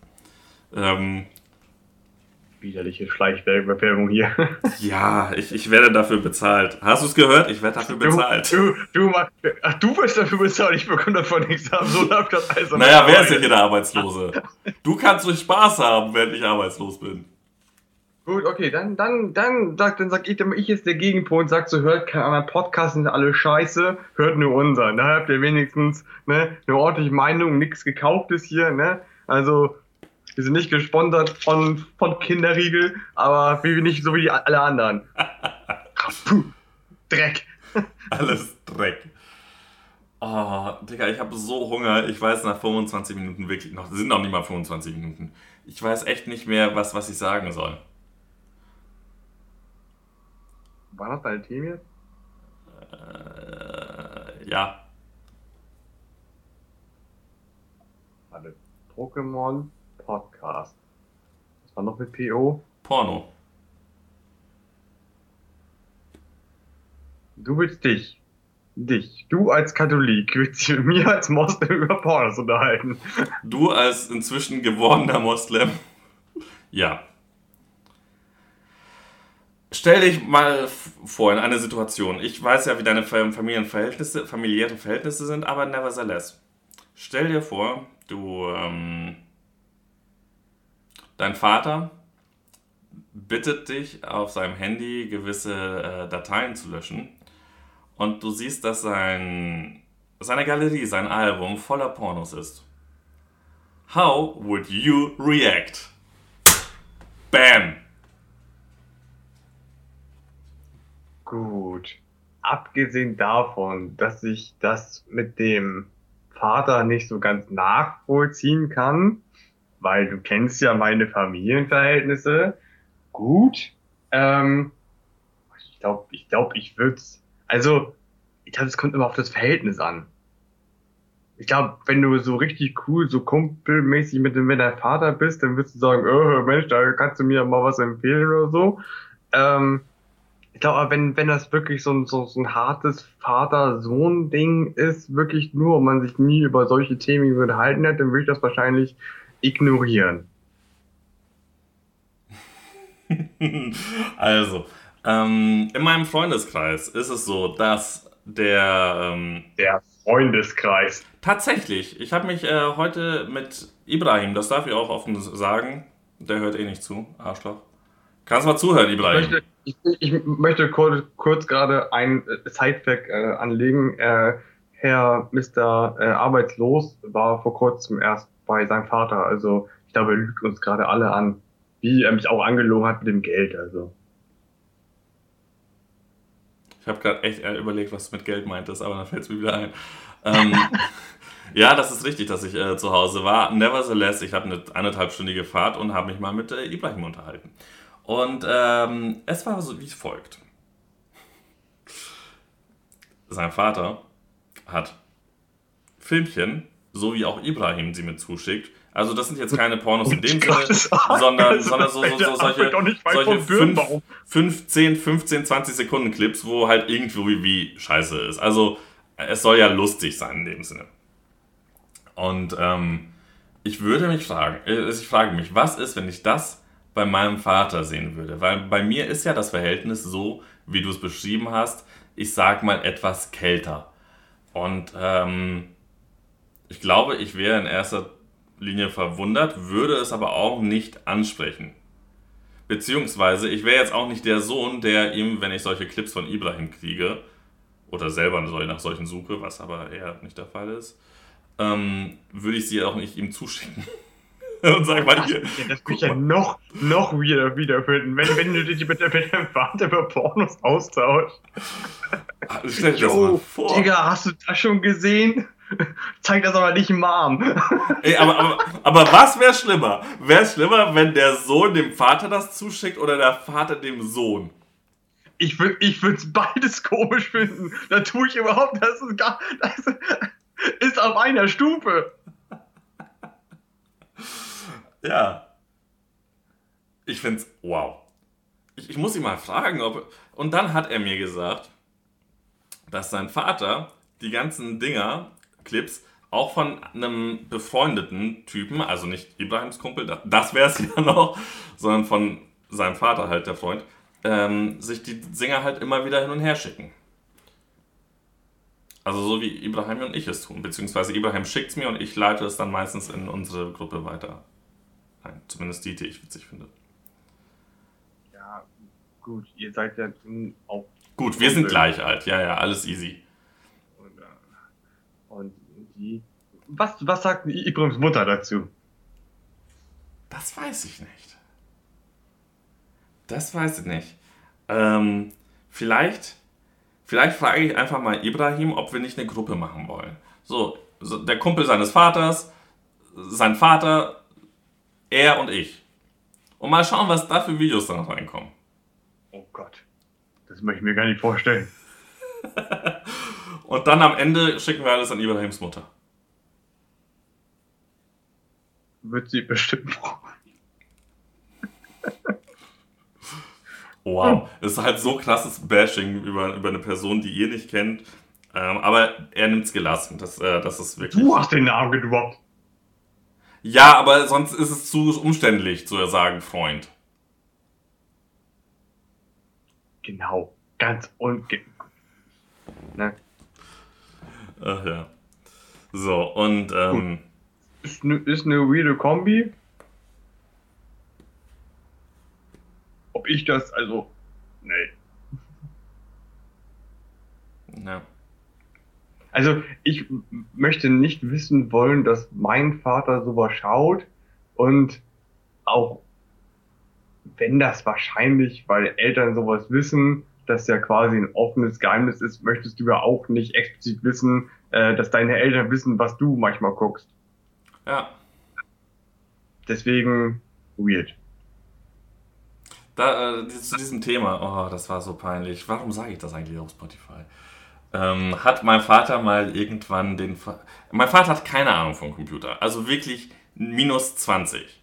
Speaker 2: Ähm,
Speaker 1: widerliche Schleichwerbung hier.
Speaker 2: Ja, ich, ich werde dafür bezahlt. Hast du es gehört? Ich werde dafür bezahlt.
Speaker 1: Du, du, du, ach, du wirst dafür bezahlt, ich bekomme davon nichts ab. So läuft das
Speaker 2: also. Naja, wer ist denn hier der Arbeitslose? Du kannst ruhig Spaß haben, wenn ich arbeitslos bin.
Speaker 1: Gut, okay, dann, dann, dann, sag, dann sag ich, dann ich jetzt der Gegenpunkt, sag so, hört keine anderen Podcasts, sind alle scheiße, hört nur unseren. Da habt ihr wenigstens ne, eine ordentliche Meinung, nichts gekauftes hier, ne? Also, wir sind nicht gesponsert von, von Kinderriegel, aber wie nicht so wie alle anderen. Puh, Dreck.
Speaker 2: Alles Dreck. Oh, Digga, ich habe so Hunger. Ich weiß nach 25 Minuten wirklich noch, sind noch nicht mal 25 Minuten. Ich weiß echt nicht mehr, was, was ich sagen soll.
Speaker 1: War das dein Team jetzt?
Speaker 2: Äh, ja.
Speaker 1: Warte. Pokémon Podcast. Was war noch mit PO?
Speaker 2: Porno.
Speaker 1: Du willst dich, dich, du als Katholik, willst dich mit mir als Moslem über Pornos unterhalten.
Speaker 2: Du als inzwischen gewordener Moslem. Ja. Stell dich mal vor in eine Situation. Ich weiß ja, wie deine Familienverhältnisse, familiären Verhältnisse sind, aber nevertheless. Stell dir vor, du, ähm, dein Vater bittet dich auf seinem Handy gewisse äh, Dateien zu löschen und du siehst, dass sein, seine Galerie, sein Album voller Pornos ist. How would you react? Bam!
Speaker 1: Gut. Abgesehen davon, dass ich das mit dem Vater nicht so ganz nachvollziehen kann, weil du kennst ja meine Familienverhältnisse. Gut. Ähm, ich glaube, ich glaube, ich würde Also, ich glaube, es kommt immer auf das Verhältnis an. Ich glaube, wenn du so richtig cool, so kumpelmäßig mit, mit deinem Vater bist, dann wirst du sagen, oh, Mensch, da kannst du mir mal was empfehlen oder so. Ähm, ich glaube, wenn, wenn das wirklich so ein, so, so ein hartes Vater-Sohn-Ding ist, wirklich nur, und man sich nie über solche Themen unterhalten hat, dann würde ich das wahrscheinlich ignorieren.
Speaker 2: also, ähm, in meinem Freundeskreis ist es so, dass der. Ähm,
Speaker 1: der Freundeskreis.
Speaker 2: Tatsächlich. Ich habe mich äh, heute mit Ibrahim, das darf ich auch offen sagen, der hört eh nicht zu, Arschloch. Kannst mal zuhören, Ibrahim.
Speaker 1: Ich möchte, ich, ich möchte kurz, kurz gerade ein äh, Sidefact äh, anlegen. Äh, Herr Mr. Äh, Arbeitslos war vor kurzem erst bei seinem Vater. Also ich glaube, er lügt uns gerade alle an, wie er mich auch angelogen hat mit dem Geld. Also.
Speaker 2: Ich habe gerade echt überlegt, was du mit Geld meintest, aber dann fällt es mir wieder ein. Ähm, ja, das ist richtig, dass ich äh, zu Hause war. Nevertheless, ich habe eine eineinhalbstündige Fahrt und habe mich mal mit äh, Ibrahim unterhalten. Und ähm, es war so wie folgt. Sein Vater hat Filmchen, so wie auch Ibrahim sie mir zuschickt. Also das sind jetzt keine Pornos in dem Sinne, sondern, sondern so, so, so solche, solche 5, 5, 10, 15, 20 Sekunden Clips, wo halt irgendwie wie scheiße ist. Also es soll ja lustig sein in dem Sinne. Und ähm, ich würde mich fragen, äh, ich frage mich, was ist, wenn ich das bei meinem Vater sehen würde. Weil bei mir ist ja das Verhältnis so, wie du es beschrieben hast, ich sag mal etwas kälter. Und ähm, ich glaube, ich wäre in erster Linie verwundert, würde es aber auch nicht ansprechen. Beziehungsweise, ich wäre jetzt auch nicht der Sohn, der ihm, wenn ich solche Clips von Ibrahim kriege, oder selber nach solchen suche, was aber eher nicht der Fall ist, ähm, würde ich sie auch nicht ihm zuschicken.
Speaker 1: und sag mal hier. Das, mich ja noch, noch wieder wiederfinden, wenn, wenn du dich mit, mit deinem Vater über Pornos austauschst.
Speaker 2: Ah, stell dir das mal vor.
Speaker 1: Digga, hast du das schon gesehen? Zeig das aber nicht Mom.
Speaker 2: Ey, aber, aber, aber was wäre schlimmer? Wäre es schlimmer, wenn der Sohn dem Vater das zuschickt oder der Vater dem Sohn?
Speaker 1: Ich würde ich es beides komisch finden. Da tue ich überhaupt, das ist, gar, das ist auf einer Stufe.
Speaker 2: Ja. Ich find's wow. Ich, ich muss ihn mal fragen, ob. Und dann hat er mir gesagt, dass sein Vater die ganzen Dinger, Clips, auch von einem befreundeten Typen, also nicht Ibrahims Kumpel, das wäre es ja noch, sondern von seinem Vater halt, der Freund, ähm, sich die Singer halt immer wieder hin und her schicken. Also so wie Ibrahim und ich es tun, beziehungsweise Ibrahim schickt es mir und ich leite es dann meistens in unsere Gruppe weiter. Nein, zumindest die, die ich witzig finde.
Speaker 1: Ja, gut, ihr seid ja auch.
Speaker 2: Gut, wir sind gleich alt, ja, ja, alles easy.
Speaker 1: Und, die. Was, was sagt Ibrahims Mutter dazu?
Speaker 2: Das weiß ich nicht. Das weiß ich nicht. Ähm, vielleicht, vielleicht frage ich einfach mal Ibrahim, ob wir nicht eine Gruppe machen wollen. So, so der Kumpel seines Vaters, sein Vater, er und ich. Und mal schauen, was da für Videos dann reinkommen.
Speaker 1: Oh Gott. Das möchte ich mir gar nicht vorstellen.
Speaker 2: und dann am Ende schicken wir alles an Ibrahims Mutter.
Speaker 1: wird sie bestimmt
Speaker 2: Wow, ist halt so krasses Bashing über, über eine Person, die ihr nicht kennt. Ähm, aber er nimmt es gelassen. Das, äh, das ist wirklich.
Speaker 1: Du hast den Namen gedroppt.
Speaker 2: Ja, aber sonst ist es zu umständlich zu sagen, Freund.
Speaker 1: Genau, ganz unge. Ne?
Speaker 2: Ach ja. So, und. Ähm,
Speaker 1: ist, ne, ist eine weirde Kombi. Ob ich das, also. Nee.
Speaker 2: Ja.
Speaker 1: Also ich möchte nicht wissen wollen, dass mein Vater sowas schaut und auch wenn das wahrscheinlich, weil Eltern sowas wissen, dass ja quasi ein offenes Geheimnis ist, möchtest du ja auch nicht explizit wissen, äh, dass deine Eltern wissen, was du manchmal guckst.
Speaker 2: Ja.
Speaker 1: Deswegen weird.
Speaker 2: Da, äh, zu diesem Thema, oh, das war so peinlich. Warum sage ich das eigentlich auf Spotify? ähm, hat mein Vater mal irgendwann den. Fa mein Vater hat keine Ahnung vom Computer. Also wirklich minus 20.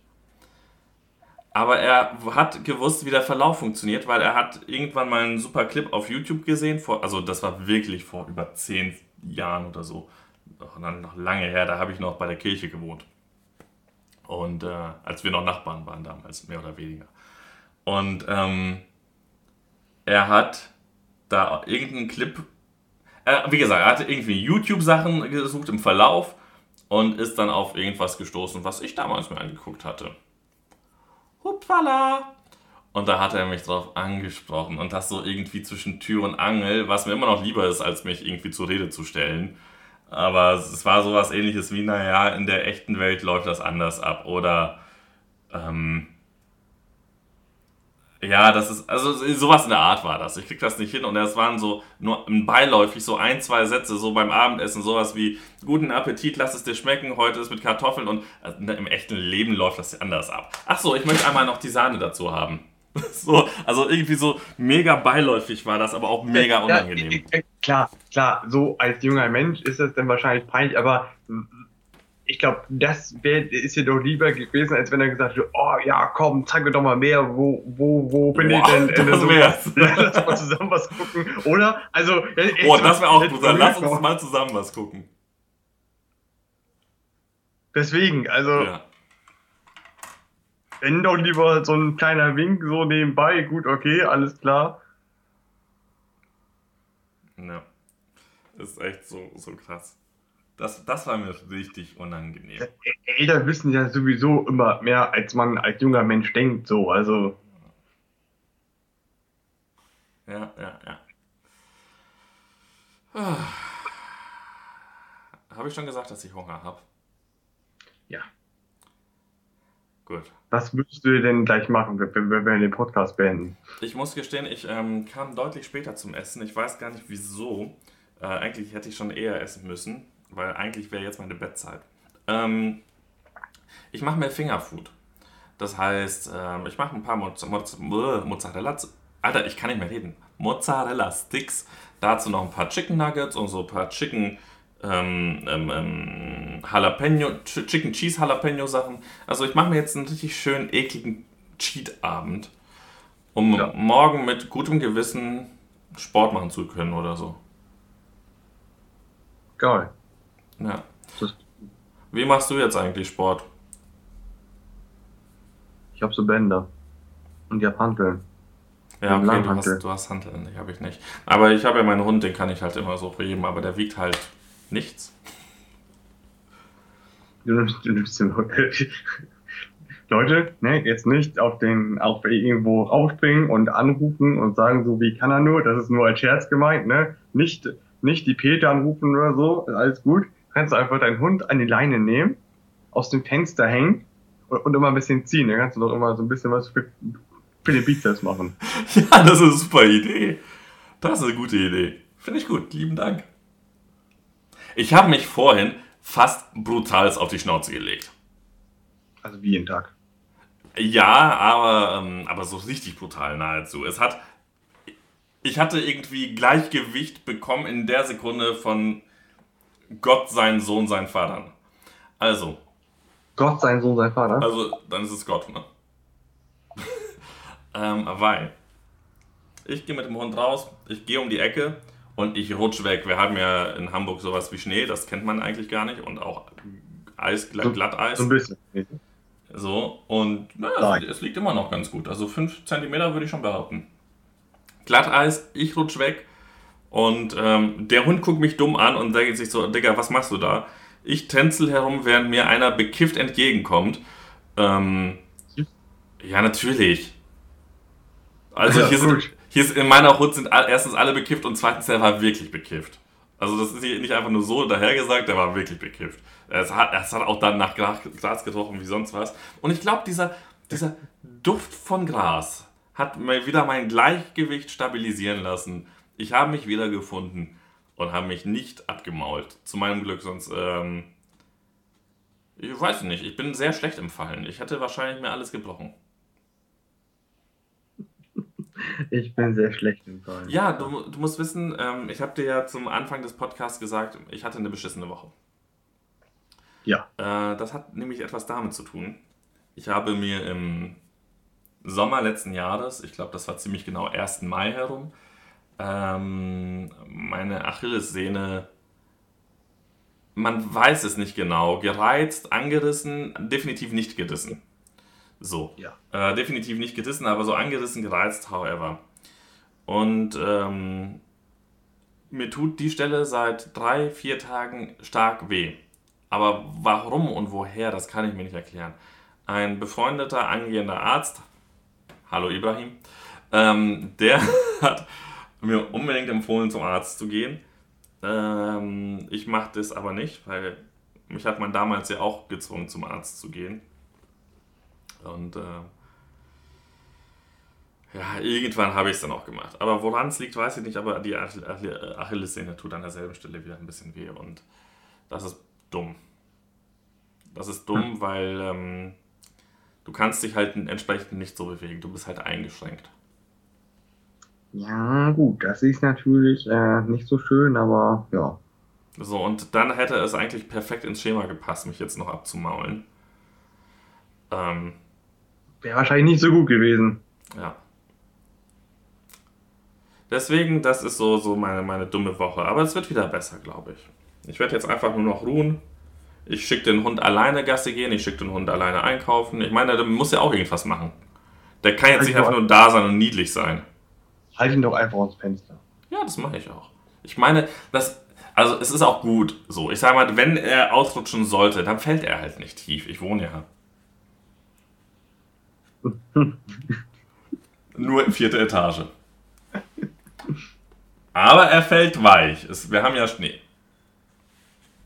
Speaker 2: Aber er hat gewusst, wie der Verlauf funktioniert, weil er hat irgendwann mal einen super Clip auf YouTube gesehen. Vor, also das war wirklich vor über 10 Jahren oder so. Noch, noch lange her, da habe ich noch bei der Kirche gewohnt. Und äh, als wir noch Nachbarn waren damals, mehr oder weniger. Und ähm, er hat da irgendeinen Clip äh, wie gesagt, er hatte irgendwie YouTube-Sachen gesucht im Verlauf und ist dann auf irgendwas gestoßen, was ich damals mir angeguckt hatte. Hupfala! Und da hat er mich drauf angesprochen und das so irgendwie zwischen Tür und Angel, was mir immer noch lieber ist, als mich irgendwie zur Rede zu stellen. Aber es war sowas ähnliches wie, naja, in der echten Welt läuft das anders ab. Oder ähm, ja, das ist, also sowas in der Art war das. Ich krieg das nicht hin und es waren so nur beiläufig so ein, zwei Sätze, so beim Abendessen, sowas wie guten Appetit, lass es dir schmecken, heute ist mit Kartoffeln und also im echten Leben läuft das anders ab. Ach so, ich möchte einmal noch die Sahne dazu haben. So, also irgendwie so mega beiläufig war das, aber auch mega unangenehm.
Speaker 1: Ja, klar, klar, so als junger Mensch ist das dann wahrscheinlich peinlich, aber ich glaube, das wär, ist dir doch lieber gewesen, als wenn er gesagt hätte, oh ja, komm, zeig mir doch mal mehr, wo, wo, wo bin wow, ich denn?
Speaker 2: das
Speaker 1: so,
Speaker 2: wär's.
Speaker 1: Lass mal zusammen was gucken, oder? Also,
Speaker 2: oh, das wäre auch gut, lass uns mal zusammen was gucken.
Speaker 1: Deswegen, also, ja. wenn doch lieber so ein kleiner Wink so nebenbei, gut, okay, alles klar.
Speaker 2: Ja, ist echt so, so krass. Das, das war mir richtig unangenehm.
Speaker 1: Eltern wissen ja sowieso immer mehr, als man als junger Mensch denkt, so, also.
Speaker 2: Ja, ja, ja. Ah. Habe ich schon gesagt, dass ich Hunger habe?
Speaker 1: Ja.
Speaker 2: Gut.
Speaker 1: Was würdest du denn gleich machen, wenn wir den Podcast beenden?
Speaker 2: Ich muss gestehen, ich ähm, kam deutlich später zum Essen. Ich weiß gar nicht wieso. Äh, eigentlich hätte ich schon eher essen müssen weil eigentlich wäre jetzt meine Bettzeit. Ähm, ich mache mir Fingerfood. Das heißt, ähm, ich mache ein paar Moz Moz Mozzarella. Alter, ich kann nicht mehr reden. Mozzarella Sticks. Dazu noch ein paar Chicken Nuggets und so ein paar Chicken ähm, ähm, ähm Jalapeno, Chicken Cheese Jalapeno Sachen. Also ich mache mir jetzt einen richtig schönen ekligen Cheat-Abend, um ja. morgen mit gutem Gewissen Sport machen zu können oder so.
Speaker 1: Geil.
Speaker 2: Ja. Wie machst du jetzt eigentlich Sport?
Speaker 1: Ich habe so Bänder. Und ich habe Hanteln.
Speaker 2: Ja, okay, du hast, du hast Hanteln, die habe ich nicht. Aber ich habe ja meinen Hund, den kann ich halt immer so heben, aber der wiegt halt nichts.
Speaker 1: Du nimmst, du nimmst den Leute, ne, jetzt nicht auf den, auf irgendwo raufspringen und anrufen und sagen so, wie kann er nur, das ist nur als Scherz gemeint, ne? Nicht, nicht die Peter anrufen oder so, alles gut kannst du einfach deinen Hund an die Leine nehmen, aus dem Fenster hängen und, und immer ein bisschen ziehen. Dann kannst du doch immer so ein bisschen was für, für den Bizeps machen.
Speaker 2: Ja, das ist eine super Idee. Das ist eine gute Idee. Finde ich gut. Lieben Dank. Ich habe mich vorhin fast brutal auf die Schnauze gelegt.
Speaker 1: Also wie jeden Tag.
Speaker 2: Ja, aber, ähm, aber so richtig brutal nahezu. Es hat. Ich hatte irgendwie Gleichgewicht bekommen in der Sekunde von Gott, sein Sohn, sein Vater. Also.
Speaker 1: Gott sein Sohn, sein Vater?
Speaker 2: Also, dann ist es Gott, ne? ähm, weil ich gehe mit dem Hund raus, ich gehe um die Ecke und ich rutsch weg. Wir haben ja in Hamburg sowas wie Schnee, das kennt man eigentlich gar nicht und auch Eis, Glatt, Glatteis.
Speaker 1: So ein bisschen.
Speaker 2: So, und naja, es, es liegt immer noch ganz gut. Also 5 cm würde ich schon behaupten. Glatteis, ich rutsch weg und ähm, der Hund guckt mich dumm an und denkt sich so, Digga, was machst du da? Ich tänzel herum, während mir einer bekifft entgegenkommt. Ähm, ja, natürlich. Also ja, hier, sind, hier ist in meiner Hut sind erstens alle bekifft und zweitens der war wirklich bekifft. Also das ist nicht einfach nur so dahergesagt, der war wirklich bekifft. Es hat, es hat auch dann nach Gras gerochen wie sonst was. Und ich glaube, dieser, dieser Duft von Gras hat mir wieder mein Gleichgewicht stabilisieren lassen. Ich habe mich wiedergefunden und habe mich nicht abgemault. Zu meinem Glück, sonst, ähm, ich weiß nicht, ich bin sehr schlecht im Fallen. Ich hätte wahrscheinlich mir alles gebrochen.
Speaker 1: Ich bin sehr schlecht im Fallen.
Speaker 2: Ja, du, du musst wissen, ähm, ich habe dir ja zum Anfang des Podcasts gesagt, ich hatte eine beschissene Woche.
Speaker 1: Ja.
Speaker 2: Äh, das hat nämlich etwas damit zu tun. Ich habe mir im Sommer letzten Jahres, ich glaube, das war ziemlich genau 1. Mai herum, ähm, meine Achillessehne, man weiß es nicht genau, gereizt, angerissen, definitiv nicht gerissen. So.
Speaker 1: Ja.
Speaker 2: Äh, definitiv nicht gerissen, aber so angerissen, gereizt, however. Und ähm, mir tut die Stelle seit drei, vier Tagen stark weh. Aber warum und woher, das kann ich mir nicht erklären. Ein befreundeter, angehender Arzt, hallo Ibrahim, ähm, der hat mir unbedingt empfohlen, zum Arzt zu gehen. Ähm, ich mache das aber nicht, weil mich hat man damals ja auch gezwungen, zum Arzt zu gehen. Und äh, ja, irgendwann habe ich es dann auch gemacht. Aber woran es liegt, weiß ich nicht, aber die Achillessehne tut an derselben Stelle wieder ein bisschen weh und das ist dumm. Das ist dumm, hm. weil ähm, du kannst dich halt entsprechend nicht so bewegen. Du bist halt eingeschränkt.
Speaker 1: Ja, gut, das ist natürlich äh, nicht so schön, aber ja.
Speaker 2: So, und dann hätte es eigentlich perfekt ins Schema gepasst, mich jetzt noch abzumaulen. Ähm,
Speaker 1: Wäre wahrscheinlich nicht so gut gewesen.
Speaker 2: Ja. Deswegen, das ist so, so meine, meine dumme Woche. Aber es wird wieder besser, glaube ich. Ich werde jetzt einfach nur noch ruhen. Ich schicke den Hund alleine Gasse gehen, ich schicke den Hund alleine einkaufen. Ich meine, der muss ja auch irgendwas machen. Der kann jetzt nicht einfach nur da sein und niedlich sein.
Speaker 1: Halt ihn doch einfach ans Fenster.
Speaker 2: Ja, das mache ich auch. Ich meine, das, also es ist auch gut so. Ich sage mal, wenn er ausrutschen sollte, dann fällt er halt nicht tief. Ich wohne ja. Nur vierte Etage. Aber er fällt weich. Es, wir haben ja Schnee.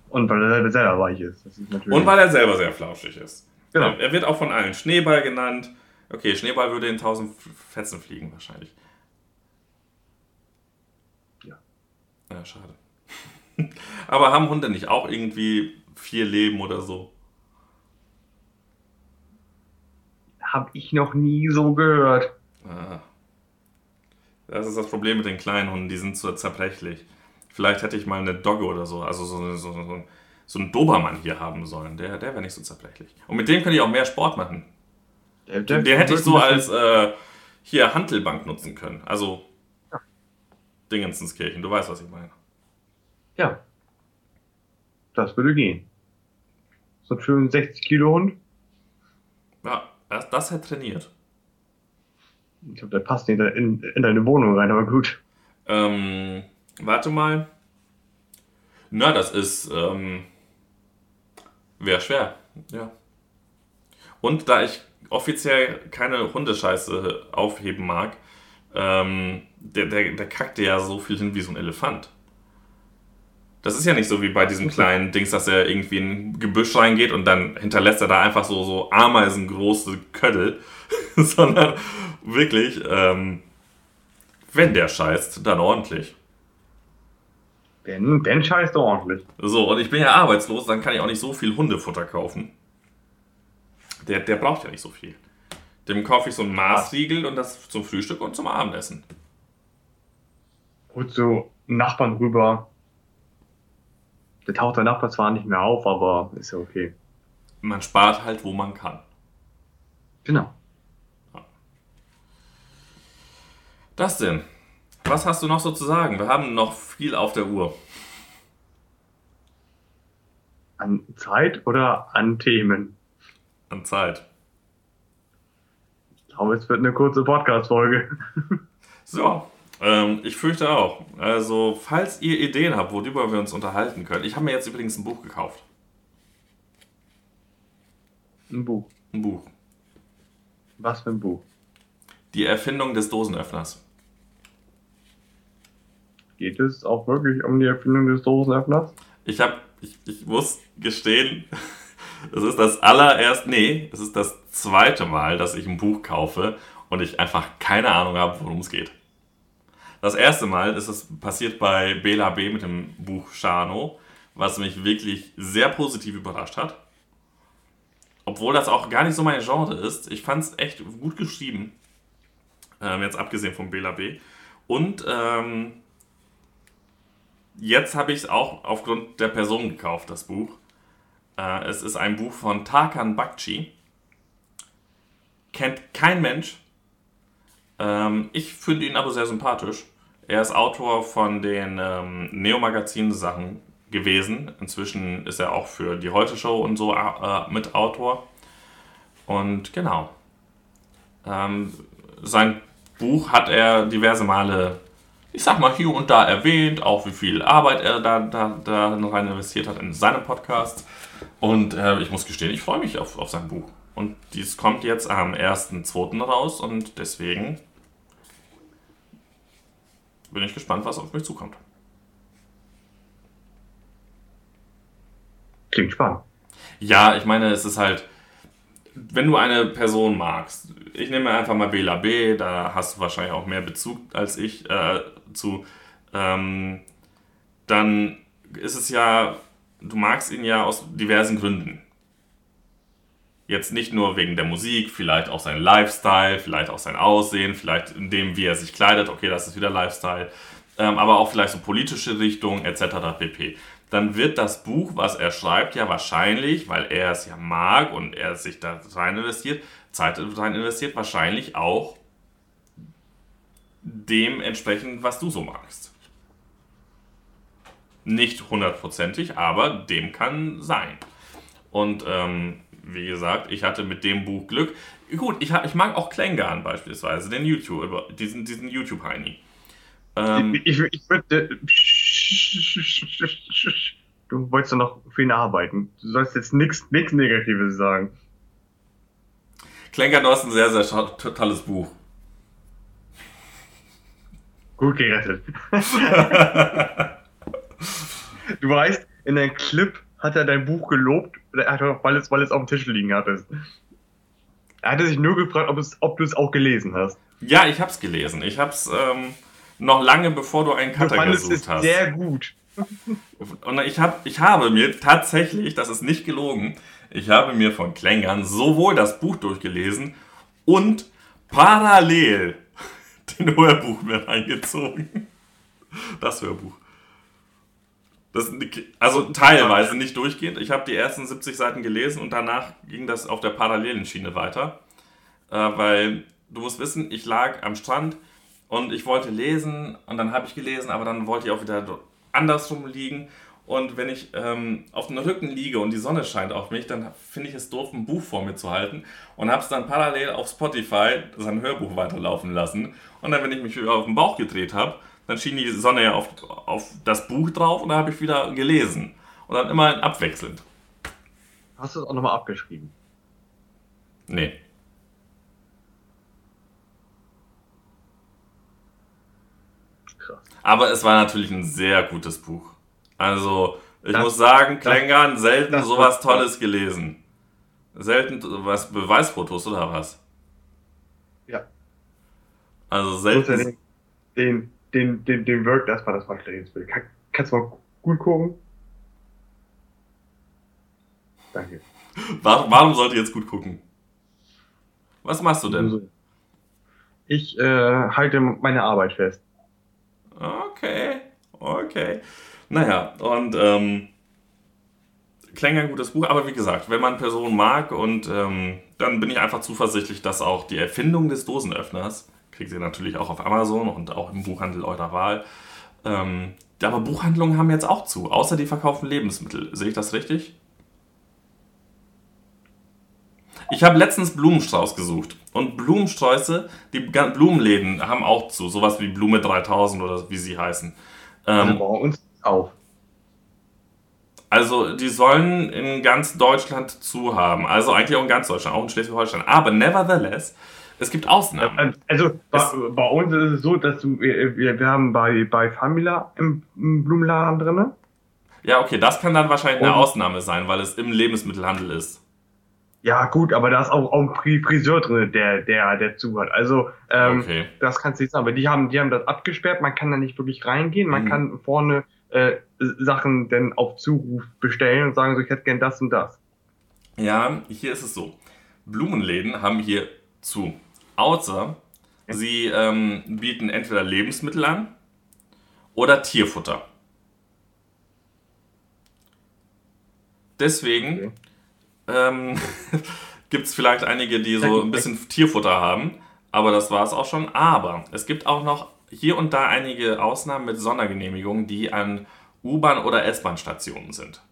Speaker 1: Und weil er selber weich ist. ist
Speaker 2: Und weil er selber sehr flauschig ist. Genau. Er wird auch von allen Schneeball genannt. Okay, Schneeball würde in tausend Fetzen fliegen wahrscheinlich.
Speaker 1: Ja,
Speaker 2: schade. Aber haben Hunde nicht auch irgendwie vier Leben oder so?
Speaker 1: Habe ich noch nie so gehört.
Speaker 2: Ah. Das ist das Problem mit den kleinen Hunden, die sind so zerbrechlich. Vielleicht hätte ich mal eine Dogge oder so, also so, so, so, so einen Dobermann hier haben sollen. Der, der wäre nicht so zerbrechlich. Und mit dem könnte ich auch mehr Sport machen. Der, der, den hätte ich so als äh, hier Hantelbank nutzen können. Also. Dingensenskirchen, du weißt, was ich meine.
Speaker 1: Ja. Das würde gehen. So ein schönen 60 Kilo Hund.
Speaker 2: Ja, das, das hat trainiert.
Speaker 1: Ich glaube, der passt nicht in, in, deine Wohnung rein, aber gut.
Speaker 2: Ähm, warte mal. Na, das ist, ähm, wäre schwer, ja. Und da ich offiziell keine Hundescheiße aufheben mag, ähm, der, der, der kackt ja so viel hin wie so ein Elefant. Das ist ja nicht so wie bei diesem kleinen Dings, dass er irgendwie in ein Gebüsch reingeht und dann hinterlässt er da einfach so, so ameisengroße Köttel, sondern wirklich, ähm, wenn der scheißt, dann ordentlich.
Speaker 1: Wenn, wenn scheißt ordentlich.
Speaker 2: So, und ich bin ja arbeitslos, dann kann ich auch nicht so viel Hundefutter kaufen. Der, der braucht ja nicht so viel. Dem kaufe ich so ein Maßriegel und das zum Frühstück und zum Abendessen.
Speaker 1: Und so Nachbarn rüber, der taucht der Nachbar zwar nicht mehr auf, aber ist ja okay.
Speaker 2: man spart halt, wo man kann.
Speaker 1: Genau.
Speaker 2: Das denn? Was hast du noch so zu sagen? Wir haben noch viel auf der Uhr.
Speaker 1: An Zeit oder an Themen?
Speaker 2: An Zeit.
Speaker 1: Glaube, es wird eine kurze Podcast-Folge.
Speaker 2: So, ähm, ich fürchte auch. Also, falls ihr Ideen habt, worüber wir uns unterhalten können. Ich habe mir jetzt übrigens ein Buch gekauft.
Speaker 1: Ein Buch.
Speaker 2: Ein Buch.
Speaker 1: Was für ein Buch?
Speaker 2: Die Erfindung des Dosenöffners.
Speaker 1: Geht es auch wirklich um die Erfindung des Dosenöffners?
Speaker 2: Ich habe, ich, ich muss gestehen, es ist das allererst, nee, es ist das zweite Mal, dass ich ein Buch kaufe und ich einfach keine Ahnung habe, worum es geht. Das erste Mal ist es passiert bei Bela B mit dem Buch Shano, was mich wirklich sehr positiv überrascht hat. Obwohl das auch gar nicht so mein Genre ist. Ich fand es echt gut geschrieben. Ähm, jetzt abgesehen von Bela B. Und ähm, jetzt habe ich es auch aufgrund der Person gekauft, das Buch. Äh, es ist ein Buch von Tarkan Bakci. Kennt kein Mensch. Ähm, ich finde ihn aber sehr sympathisch. Er ist Autor von den ähm, Neo-Magazin-Sachen gewesen. Inzwischen ist er auch für die Heute-Show und so äh, mit Autor. Und genau. Ähm, sein Buch hat er diverse Male, ich sag mal, hier und da erwähnt, auch wie viel Arbeit er da, da, da rein investiert hat in seinem Podcast. Und äh, ich muss gestehen, ich freue mich auf, auf sein Buch. Und dies kommt jetzt am 1.2. raus und deswegen bin ich gespannt, was auf mich zukommt.
Speaker 1: Klingt spannend.
Speaker 2: Ja, ich meine, es ist halt, wenn du eine Person magst, ich nehme einfach mal Bela B, da hast du wahrscheinlich auch mehr Bezug als ich äh, zu, ähm, dann ist es ja, du magst ihn ja aus diversen Gründen. Jetzt nicht nur wegen der Musik, vielleicht auch sein Lifestyle, vielleicht auch sein Aussehen, vielleicht in dem, wie er sich kleidet, okay, das ist wieder Lifestyle, ähm, aber auch vielleicht so politische Richtung etc. pp. Dann wird das Buch, was er schreibt, ja wahrscheinlich, weil er es ja mag und er sich da rein investiert, Zeit rein investiert, wahrscheinlich auch dementsprechend, was du so magst. Nicht hundertprozentig, aber dem kann sein. Und ähm, wie gesagt, ich hatte mit dem Buch Glück. Gut, ich, ich mag auch Klängern beispielsweise, den YouTube, diesen, diesen YouTube-Heini.
Speaker 1: Ähm, ich, ich, ich würde. Du wolltest doch noch ihn arbeiten. Du sollst jetzt nichts Negatives sagen.
Speaker 2: Klängern, du hast ein sehr, sehr tolles Buch.
Speaker 1: Gut gerettet. du weißt, in deinem Clip hat er dein Buch gelobt, weil es, weil es auf dem Tisch liegen hattest. Er hatte sich nur gefragt, ob, es, ob du es auch gelesen hast.
Speaker 2: Ja, ich hab's gelesen. Ich hab's ähm, noch lange bevor du einen Cutter du gesucht es hast.
Speaker 1: Sehr gut.
Speaker 2: Und ich, hab, ich habe mir tatsächlich, das ist nicht gelogen, ich habe mir von Klängern sowohl das Buch durchgelesen und parallel den Hörbuch mir reingezogen. Das Hörbuch. Das, also teilweise nicht durchgehend. Ich habe die ersten 70 Seiten gelesen und danach ging das auf der parallelen Schiene weiter. Äh, weil du musst wissen, ich lag am Strand und ich wollte lesen und dann habe ich gelesen, aber dann wollte ich auch wieder andersrum liegen. Und wenn ich ähm, auf dem Rücken liege und die Sonne scheint auf mich, dann finde ich es doof, ein Buch vor mir zu halten und habe es dann parallel auf Spotify sein Hörbuch weiterlaufen lassen. Und dann, wenn ich mich wieder auf den Bauch gedreht habe, dann schien die Sonne ja auf, auf das Buch drauf und dann habe ich wieder gelesen. Und dann immer abwechselnd.
Speaker 1: Hast du es auch nochmal abgeschrieben?
Speaker 2: Nee. Krass. Aber es war natürlich ein sehr gutes Buch. Also, ich das, muss sagen, Klängern, selten das, sowas Tolles gelesen. Selten was Beweisfotos oder was?
Speaker 1: Ja.
Speaker 2: Also selten.
Speaker 1: Den, den, den, den, den Work, das war das jetzt Kann, kannst du mal gut gucken? Danke.
Speaker 2: Warum, warum sollte ich jetzt gut gucken? Was machst du denn?
Speaker 1: Ich äh, halte meine Arbeit fest.
Speaker 2: Okay, okay. Naja, und ähm, Klänger ein gutes Buch, aber wie gesagt, wenn man Personen mag und ähm, dann bin ich einfach zuversichtlich, dass auch die Erfindung des Dosenöffners, kriegt ihr natürlich auch auf Amazon und auch im Buchhandel eurer Wahl, ähm, aber Buchhandlungen haben jetzt auch zu, außer die verkaufen Lebensmittel. Sehe ich das richtig? Ich habe letztens Blumenstrauß gesucht. Und Blumensträuße, die Blumenläden haben auch zu. Sowas wie Blume 3000 oder wie sie heißen.
Speaker 1: Ähm, also bei uns auch.
Speaker 2: Also die sollen in ganz Deutschland zu haben. Also eigentlich auch in ganz Deutschland, auch in Schleswig-Holstein. Aber nevertheless, es gibt Ausnahmen.
Speaker 1: Also bei, bei, uns ist es so, dass wir, wir haben bei, bei Famila im, im Blumenladen drin.
Speaker 2: Ja, okay, das kann dann wahrscheinlich eine Ausnahme sein, weil es im Lebensmittelhandel ist.
Speaker 1: Ja, gut, aber da ist auch, auch ein Friseur drin, der, der, der zuhört. Also, ähm, okay. das kannst du nicht sagen. Aber die haben, die haben das abgesperrt, man kann da nicht wirklich reingehen, man mhm. kann vorne äh, Sachen denn auf Zuruf bestellen und sagen so, ich hätte gern das und das.
Speaker 2: Ja, hier ist es so. Blumenläden haben hier zu. Außer sie ähm, bieten entweder Lebensmittel an oder Tierfutter. Deswegen okay ähm, gibt es vielleicht einige, die so ein bisschen Tierfutter haben. Aber das war es auch schon. Aber es gibt auch noch hier und da einige Ausnahmen mit Sondergenehmigungen, die an U-Bahn- oder S-Bahn-Stationen sind.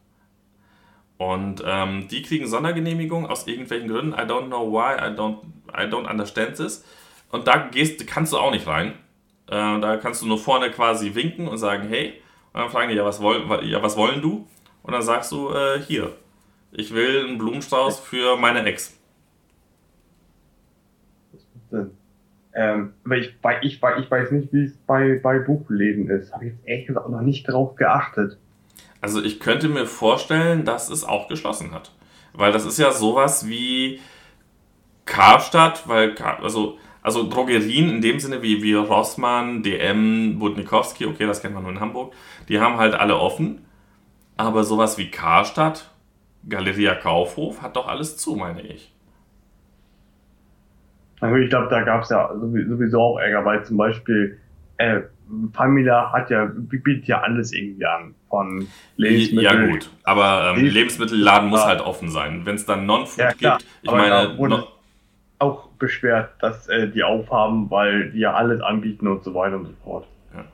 Speaker 2: Und ähm, die kriegen Sondergenehmigung aus irgendwelchen Gründen. I don't know why, I don't, I don't understand this. Und da gehst, kannst du auch nicht rein. Äh, da kannst du nur vorne quasi winken und sagen, hey. Und dann fragen die, ja, was, wollen, ja, was wollen du? Und dann sagst du, äh, hier, ich will einen Blumenstrauß für meine Ex.
Speaker 1: Ähm, weil ich, weil ich, weil ich weiß nicht, wie es bei, bei Buchläden ist. Habe ich jetzt ehrlich gesagt noch nicht drauf geachtet.
Speaker 2: Also ich könnte mir vorstellen, dass es auch geschlossen hat. Weil das ist ja sowas wie Karstadt, weil, also, also Drogerien in dem Sinne wie, wie Rossmann, DM, Budnikowski, okay, das kennt man nur in Hamburg, die haben halt alle offen. Aber sowas wie Karstadt Galeria Kaufhof hat doch alles zu, meine ich.
Speaker 1: Also ich glaube, da gab es ja sowieso auch Ärger, weil zum Beispiel äh, Famila hat ja, bietet ja alles irgendwie an. Von
Speaker 2: Lebensmitteln. Ja, gut. Aber ähm, Lebensmittelladen muss halt offen sein. Wenn es dann Non-Food ja, gibt, ich aber meine.
Speaker 1: wurde auch beschwert, dass äh, die aufhaben, weil die ja alles anbieten und so weiter und so fort. Ja.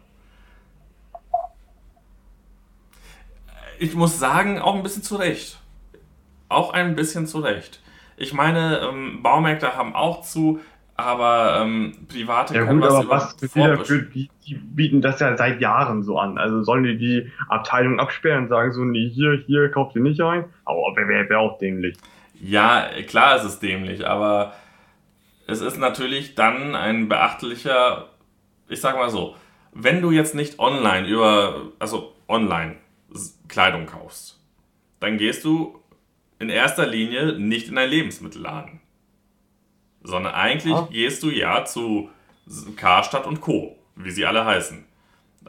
Speaker 2: Ich muss sagen, auch ein bisschen zu Recht auch ein bisschen zurecht. Ich meine, ähm, Baumärkte haben auch zu, aber ähm, private
Speaker 1: ja, können gut, was aber was dafür, die, die bieten das ja seit Jahren so an. Also sollen die die Abteilung absperren und sagen so, nee, hier, hier kauft ihr nicht ein? Aber wäre wär auch dämlich.
Speaker 2: Ja, klar ist es dämlich, aber es ist natürlich dann ein beachtlicher, ich sag mal so, wenn du jetzt nicht online über, also online Kleidung kaufst, dann gehst du in erster Linie nicht in einen Lebensmittelladen. Sondern eigentlich ah. gehst du ja zu Karstadt und Co., wie sie alle heißen.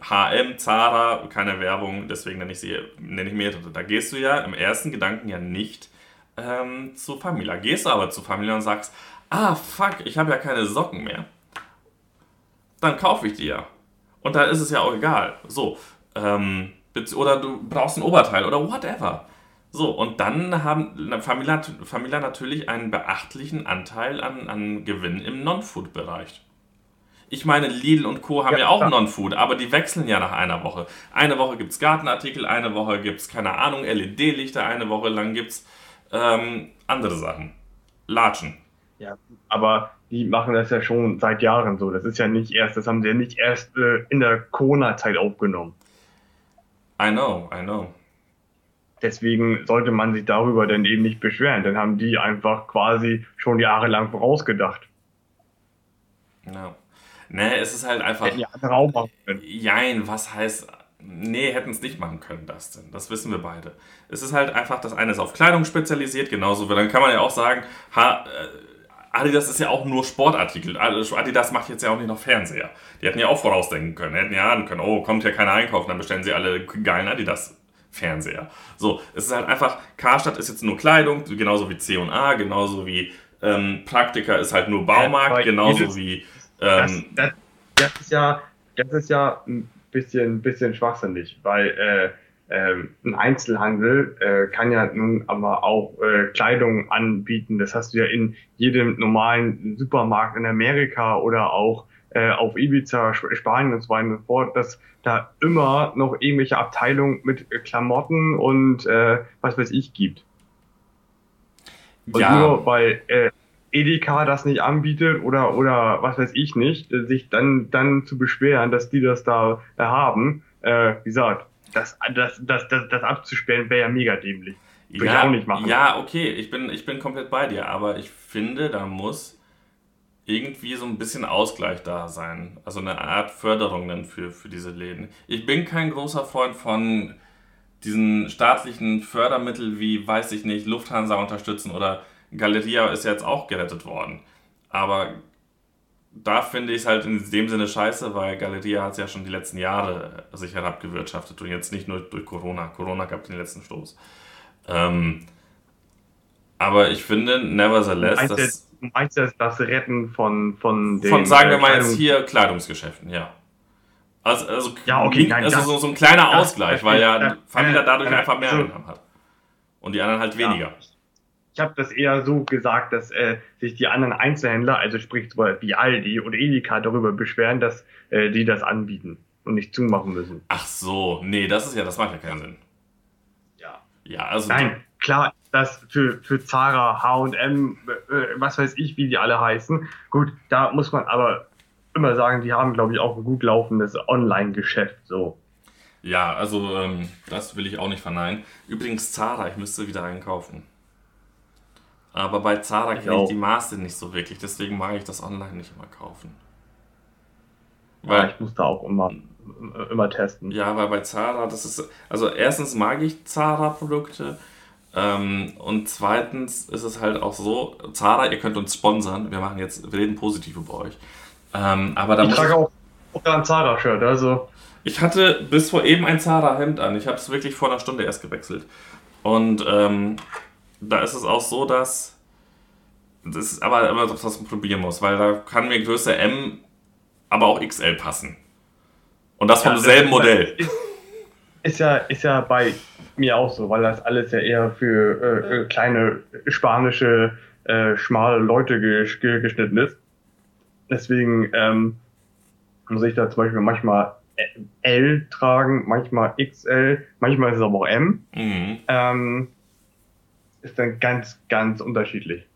Speaker 2: HM, Zara, keine Werbung, deswegen nenne ich sie, nenne ich mehrere. Da gehst du ja im ersten Gedanken ja nicht ähm, zu Famila. Gehst du aber zu Famila und sagst, ah fuck, ich habe ja keine Socken mehr. Dann kaufe ich die ja. Und da ist es ja auch egal. So, ähm, oder du brauchst ein Oberteil oder whatever. So, und dann haben Famila, Famila natürlich einen beachtlichen Anteil an, an Gewinn im Non-Food-Bereich. Ich meine, Lidl und Co. haben ja, ja auch Non-Food, aber die wechseln ja nach einer Woche. Eine Woche gibt es Gartenartikel, eine Woche gibt es, keine Ahnung, LED-Lichter, eine Woche lang gibt es ähm, andere Sachen. Latschen.
Speaker 1: Ja, aber die machen das ja schon seit Jahren so. Das ist ja nicht erst, das haben sie ja nicht erst äh, in der Corona-Zeit aufgenommen.
Speaker 2: I know, I know.
Speaker 1: Deswegen sollte man sich darüber dann eben nicht beschweren. Dann haben die einfach quasi schon jahrelang vorausgedacht.
Speaker 2: Ja. Ne, es ist halt einfach.
Speaker 1: Hätten ja andere auch machen können.
Speaker 2: Jein, was heißt. Nee, hätten es nicht machen können, das denn. Das wissen wir beide. Es ist halt einfach, das eine ist auf Kleidung spezialisiert, genauso. Dann kann man ja auch sagen, ha, äh, Adidas ist ja auch nur Sportartikel. Adidas macht jetzt ja auch nicht noch Fernseher. Die hätten ja auch vorausdenken können. Hätten ja ahnen können, oh, kommt hier keiner einkaufen, dann bestellen sie alle geilen Adidas Fernseher. So, es ist halt einfach, Karstadt ist jetzt nur Kleidung, genauso wie C&A, genauso wie ähm, Praktika ist halt nur Baumarkt, genauso wie...
Speaker 1: Ähm, das, das, das, ist ja, das ist ja ein bisschen, bisschen schwachsinnig, weil äh, ähm, ein Einzelhandel äh, kann ja nun aber auch äh, Kleidung anbieten. Das hast du ja in jedem normalen Supermarkt in Amerika oder auch äh, auf Ibiza, Spanien und so weiter und so fort, dass da immer noch irgendwelche Abteilungen mit Klamotten und äh, was weiß ich gibt. Und ja. nur weil äh, Edeka das nicht anbietet oder oder was weiß ich nicht, äh, sich dann dann zu beschweren, dass die das da äh, haben, äh, wie gesagt, das das das das, das abzusperren wäre ja mega dämlich.
Speaker 2: Würde ja, ich auch nicht machen. Ja, okay, ich bin ich bin komplett bei dir, aber ich finde, da muss irgendwie so ein bisschen Ausgleich da sein. Also eine Art Förderung dann für, für diese Läden. Ich bin kein großer Freund von diesen staatlichen Fördermitteln wie, weiß ich nicht, Lufthansa unterstützen oder Galeria ist jetzt auch gerettet worden. Aber da finde ich es halt in dem Sinne scheiße, weil Galeria hat es ja schon die letzten Jahre sich herabgewirtschaftet und jetzt nicht nur durch Corona. Corona gab den letzten Stoß. Ähm, aber ich finde, nevertheless,
Speaker 1: dass meinst du das Retten von, von
Speaker 2: den. Von, sagen wir mal jetzt hier Kleidungsgeschäften, ja. Also, also, ja, okay, nein, also so, so ein kleiner das, Ausgleich, das, weil ja Famila dadurch einfach mehr also, Einnahmen hat. Und die anderen halt weniger. Ja.
Speaker 1: Ich habe das eher so gesagt, dass äh, sich die anderen Einzelhändler, also sprich wie Aldi oder Edeka, darüber beschweren, dass äh, die das anbieten und nicht zumachen müssen.
Speaker 2: Ach so, nee, das ist ja, das macht ja keinen Sinn.
Speaker 1: Ja. Ja, also. Nein, klar, das für, für Zara, H&M, was weiß ich, wie die alle heißen. Gut, da muss man aber immer sagen, die haben, glaube ich, auch ein gut laufendes Online-Geschäft, so.
Speaker 2: Ja, also ähm, das will ich auch nicht verneinen. Übrigens Zara, ich müsste wieder einkaufen. Aber bei Zara kenne ich die Maße nicht so wirklich, deswegen mag ich das online nicht immer kaufen.
Speaker 1: Weil, ja, ich muss da auch immer, immer testen.
Speaker 2: Ja, weil bei Zara, das ist, also erstens mag ich Zara-Produkte, ähm, und zweitens ist es halt auch so, Zara, ihr könnt uns sponsern. Wir machen jetzt, wir reden positiv über euch. Ähm, aber da
Speaker 1: ich trage auch, auch ein Zara-Shirt, also.
Speaker 2: Ich hatte bis vor eben ein Zara-Hemd an. Ich habe es wirklich vor einer Stunde erst gewechselt. Und ähm, da ist es auch so, dass das ist aber immer das, was man probieren muss, weil da kann mir Größe M, aber auch XL passen. Und das vom ja, selben Modell.
Speaker 1: Ist, ist, ja, ist ja bei mir auch so, weil das alles ja eher für äh, äh kleine spanische, äh, schmale Leute geschnitten ist. Deswegen ähm, muss ich da zum Beispiel manchmal L tragen, manchmal XL, manchmal ist es aber auch M. Mhm. Ähm, ist dann ganz, ganz unterschiedlich.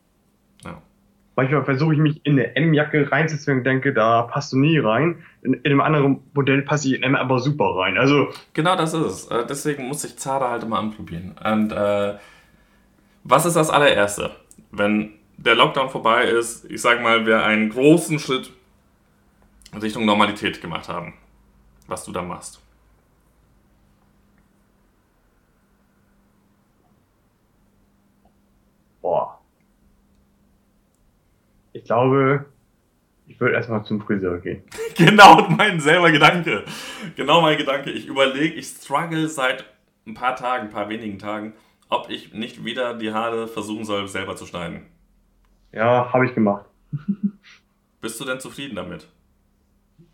Speaker 1: Manchmal versuche ich mich in eine M-Jacke reinzuzwingen und denke, da passt du nie rein. In, in einem anderen Modell passe ich in M aber super rein. Also
Speaker 2: genau das ist es. Äh, deswegen muss ich Zara halt immer anprobieren. Und äh, was ist das allererste? Wenn der Lockdown vorbei ist, ich sag mal, wir einen großen Schritt Richtung Normalität gemacht haben, was du da machst.
Speaker 1: Boah ich glaube, ich würde erstmal zum Friseur gehen.
Speaker 2: genau, mein selber Gedanke. Genau mein Gedanke. Ich überlege, ich struggle seit ein paar Tagen, ein paar wenigen Tagen, ob ich nicht wieder die Haare versuchen soll, selber zu schneiden.
Speaker 1: Ja, habe ich gemacht.
Speaker 2: Bist du denn zufrieden damit?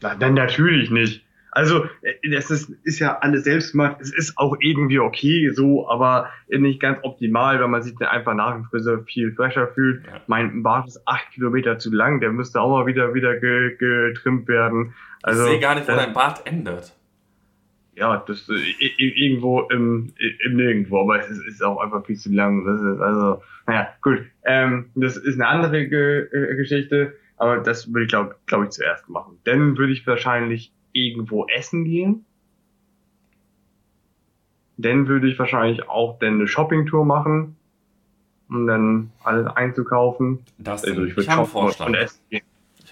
Speaker 1: Na, dann natürlich nicht. Also, äh, das ist, ist ja alles selbst gemacht. Es ist auch irgendwie okay so, aber nicht ganz optimal, weil man sich dann einfach nach dem Friseur viel fresher fühlt. Ja. Mein Bart ist acht Kilometer zu lang, der müsste auch mal wieder, wieder getrimmt werden.
Speaker 2: Also, ich sehe gar nicht, wo dein Bart endet.
Speaker 1: Ja, das äh, irgendwo im, im Nirgendwo, aber es ist, ist auch einfach viel zu lang. Das ist also, naja, gut. Ähm, das ist eine andere Ge äh, Geschichte, aber das würde ich glaube glaub ich zuerst machen. Dann würde ich wahrscheinlich irgendwo essen gehen. Dann würde ich wahrscheinlich auch dann eine Shoppingtour machen, um dann alles einzukaufen.
Speaker 2: Das, also ich, ich habe einen Vorschlag. Ich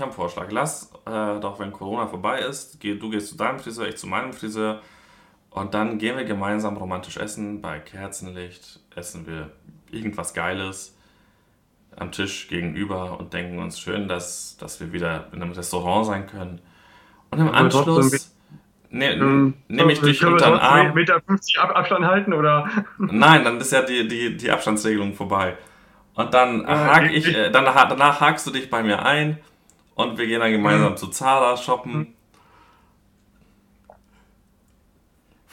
Speaker 2: habe einen Vorschlag. Lass äh, doch, wenn Corona vorbei ist, geh, du gehst zu deinem Friseur, ich zu meinem Friseur und dann gehen wir gemeinsam romantisch essen. Bei Kerzenlicht essen wir irgendwas Geiles am Tisch gegenüber und denken uns schön, dass, dass wir wieder in einem Restaurant sein können. Und im Anschluss ne, ähm, nehme ich dich unter den Arm.
Speaker 1: Meter 50 Abstand halten oder?
Speaker 2: Nein, dann ist ja die, die, die Abstandsregelung vorbei. Und dann, ah, hake ich, äh, dann, danach hakst du dich bei mir ein und wir gehen dann gemeinsam mhm. zu Zara shoppen. Mhm.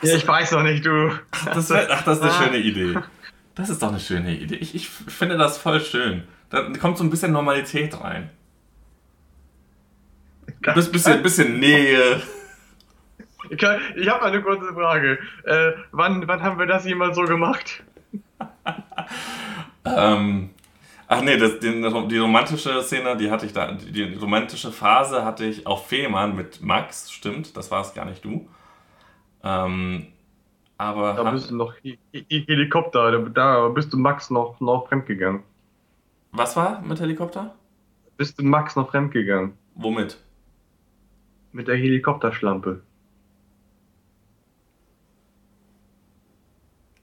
Speaker 1: Ja, ich weiß noch nicht, du.
Speaker 2: Ach, das, wär, ach, das ist eine schöne Idee. Das ist doch eine schöne Idee. Ich, ich finde das voll schön. Da kommt so ein bisschen Normalität rein. Ein bisschen, bisschen Nähe.
Speaker 1: Ich, habe eine kurze Frage. Äh, wann, wann haben wir das jemals so gemacht?
Speaker 2: ähm, ach nee, das, die, die, romantische Szene, die hatte ich da, die, die romantische Phase hatte ich auf Fehmarn mit Max, stimmt, das war es gar nicht du. Ähm, aber
Speaker 1: da bist du noch Helikopter, da bist du Max noch, noch fremdgegangen.
Speaker 2: Was war mit Helikopter?
Speaker 1: Bist du Max noch fremdgegangen?
Speaker 2: Womit?
Speaker 1: Mit der Helikopterschlampe.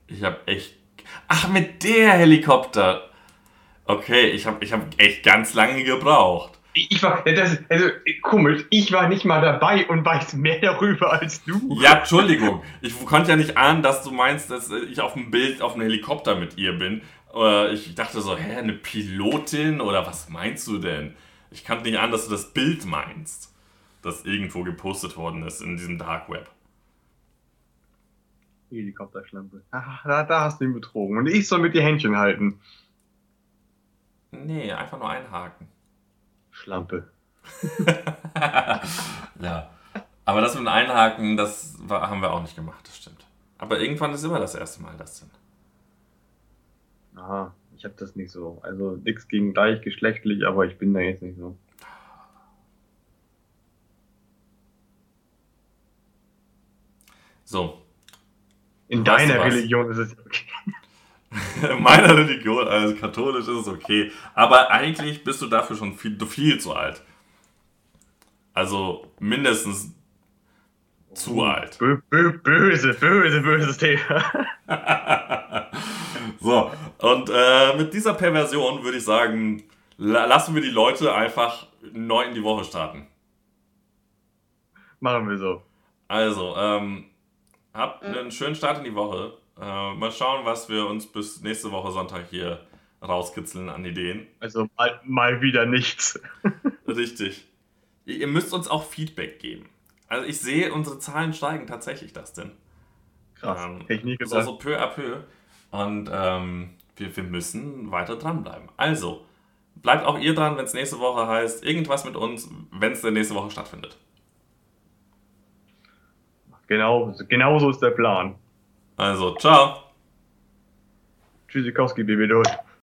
Speaker 2: Ich habe echt. Ach, mit der Helikopter. Okay, ich habe ich hab echt ganz lange gebraucht.
Speaker 1: Ich war, das, also komisch, ich war nicht mal dabei und weiß mehr darüber als du.
Speaker 2: Ja, Entschuldigung. Ich konnte ja nicht ahnen, dass du meinst, dass ich auf dem Bild auf einem Helikopter mit ihr bin. Ich dachte so, hä, eine Pilotin oder was meinst du denn? Ich kannte nicht ahnen, dass du das Bild meinst, das irgendwo gepostet worden ist in diesem Dark Web.
Speaker 1: Helikopterschlampe. Da, da hast du ihn betrogen. Und ich soll mit dir Händchen halten.
Speaker 2: Nee, einfach nur einhaken.
Speaker 1: Schlampe.
Speaker 2: ja. Aber das mit dem Einhaken, das war, haben wir auch nicht gemacht, das stimmt. Aber irgendwann ist immer das erste Mal das denn.
Speaker 1: Aha, ich habe das nicht so. Also nichts gegen gleichgeschlechtlich, aber ich bin da jetzt nicht so.
Speaker 2: So,
Speaker 1: in deiner Religion ist es okay.
Speaker 2: In meiner Religion, also katholisch, ist es okay. Aber eigentlich bist du dafür schon viel, viel zu alt. Also mindestens zu oh, alt.
Speaker 1: böse, böse, böses Thema.
Speaker 2: so, und äh, mit dieser Perversion würde ich sagen, lassen wir die Leute einfach neu in die Woche starten.
Speaker 1: Machen wir so.
Speaker 2: Also, ähm, Habt einen schönen Start in die Woche. Äh, mal schauen, was wir uns bis nächste Woche Sonntag hier rauskitzeln an Ideen.
Speaker 1: Also mal, mal wieder nichts.
Speaker 2: Richtig. Ihr müsst uns auch Feedback geben. Also ich sehe, unsere Zahlen steigen tatsächlich, das denn.
Speaker 1: Krass. Ähm, Technik
Speaker 2: ist also peu à peu. Und ähm, wir, wir müssen weiter dranbleiben. Also, bleibt auch ihr dran, wenn es nächste Woche heißt, irgendwas mit uns, wenn es denn nächste Woche stattfindet.
Speaker 1: Genau, genau so ist der Plan.
Speaker 2: Also, ciao.
Speaker 1: Tschüssikowski, Baby, durch.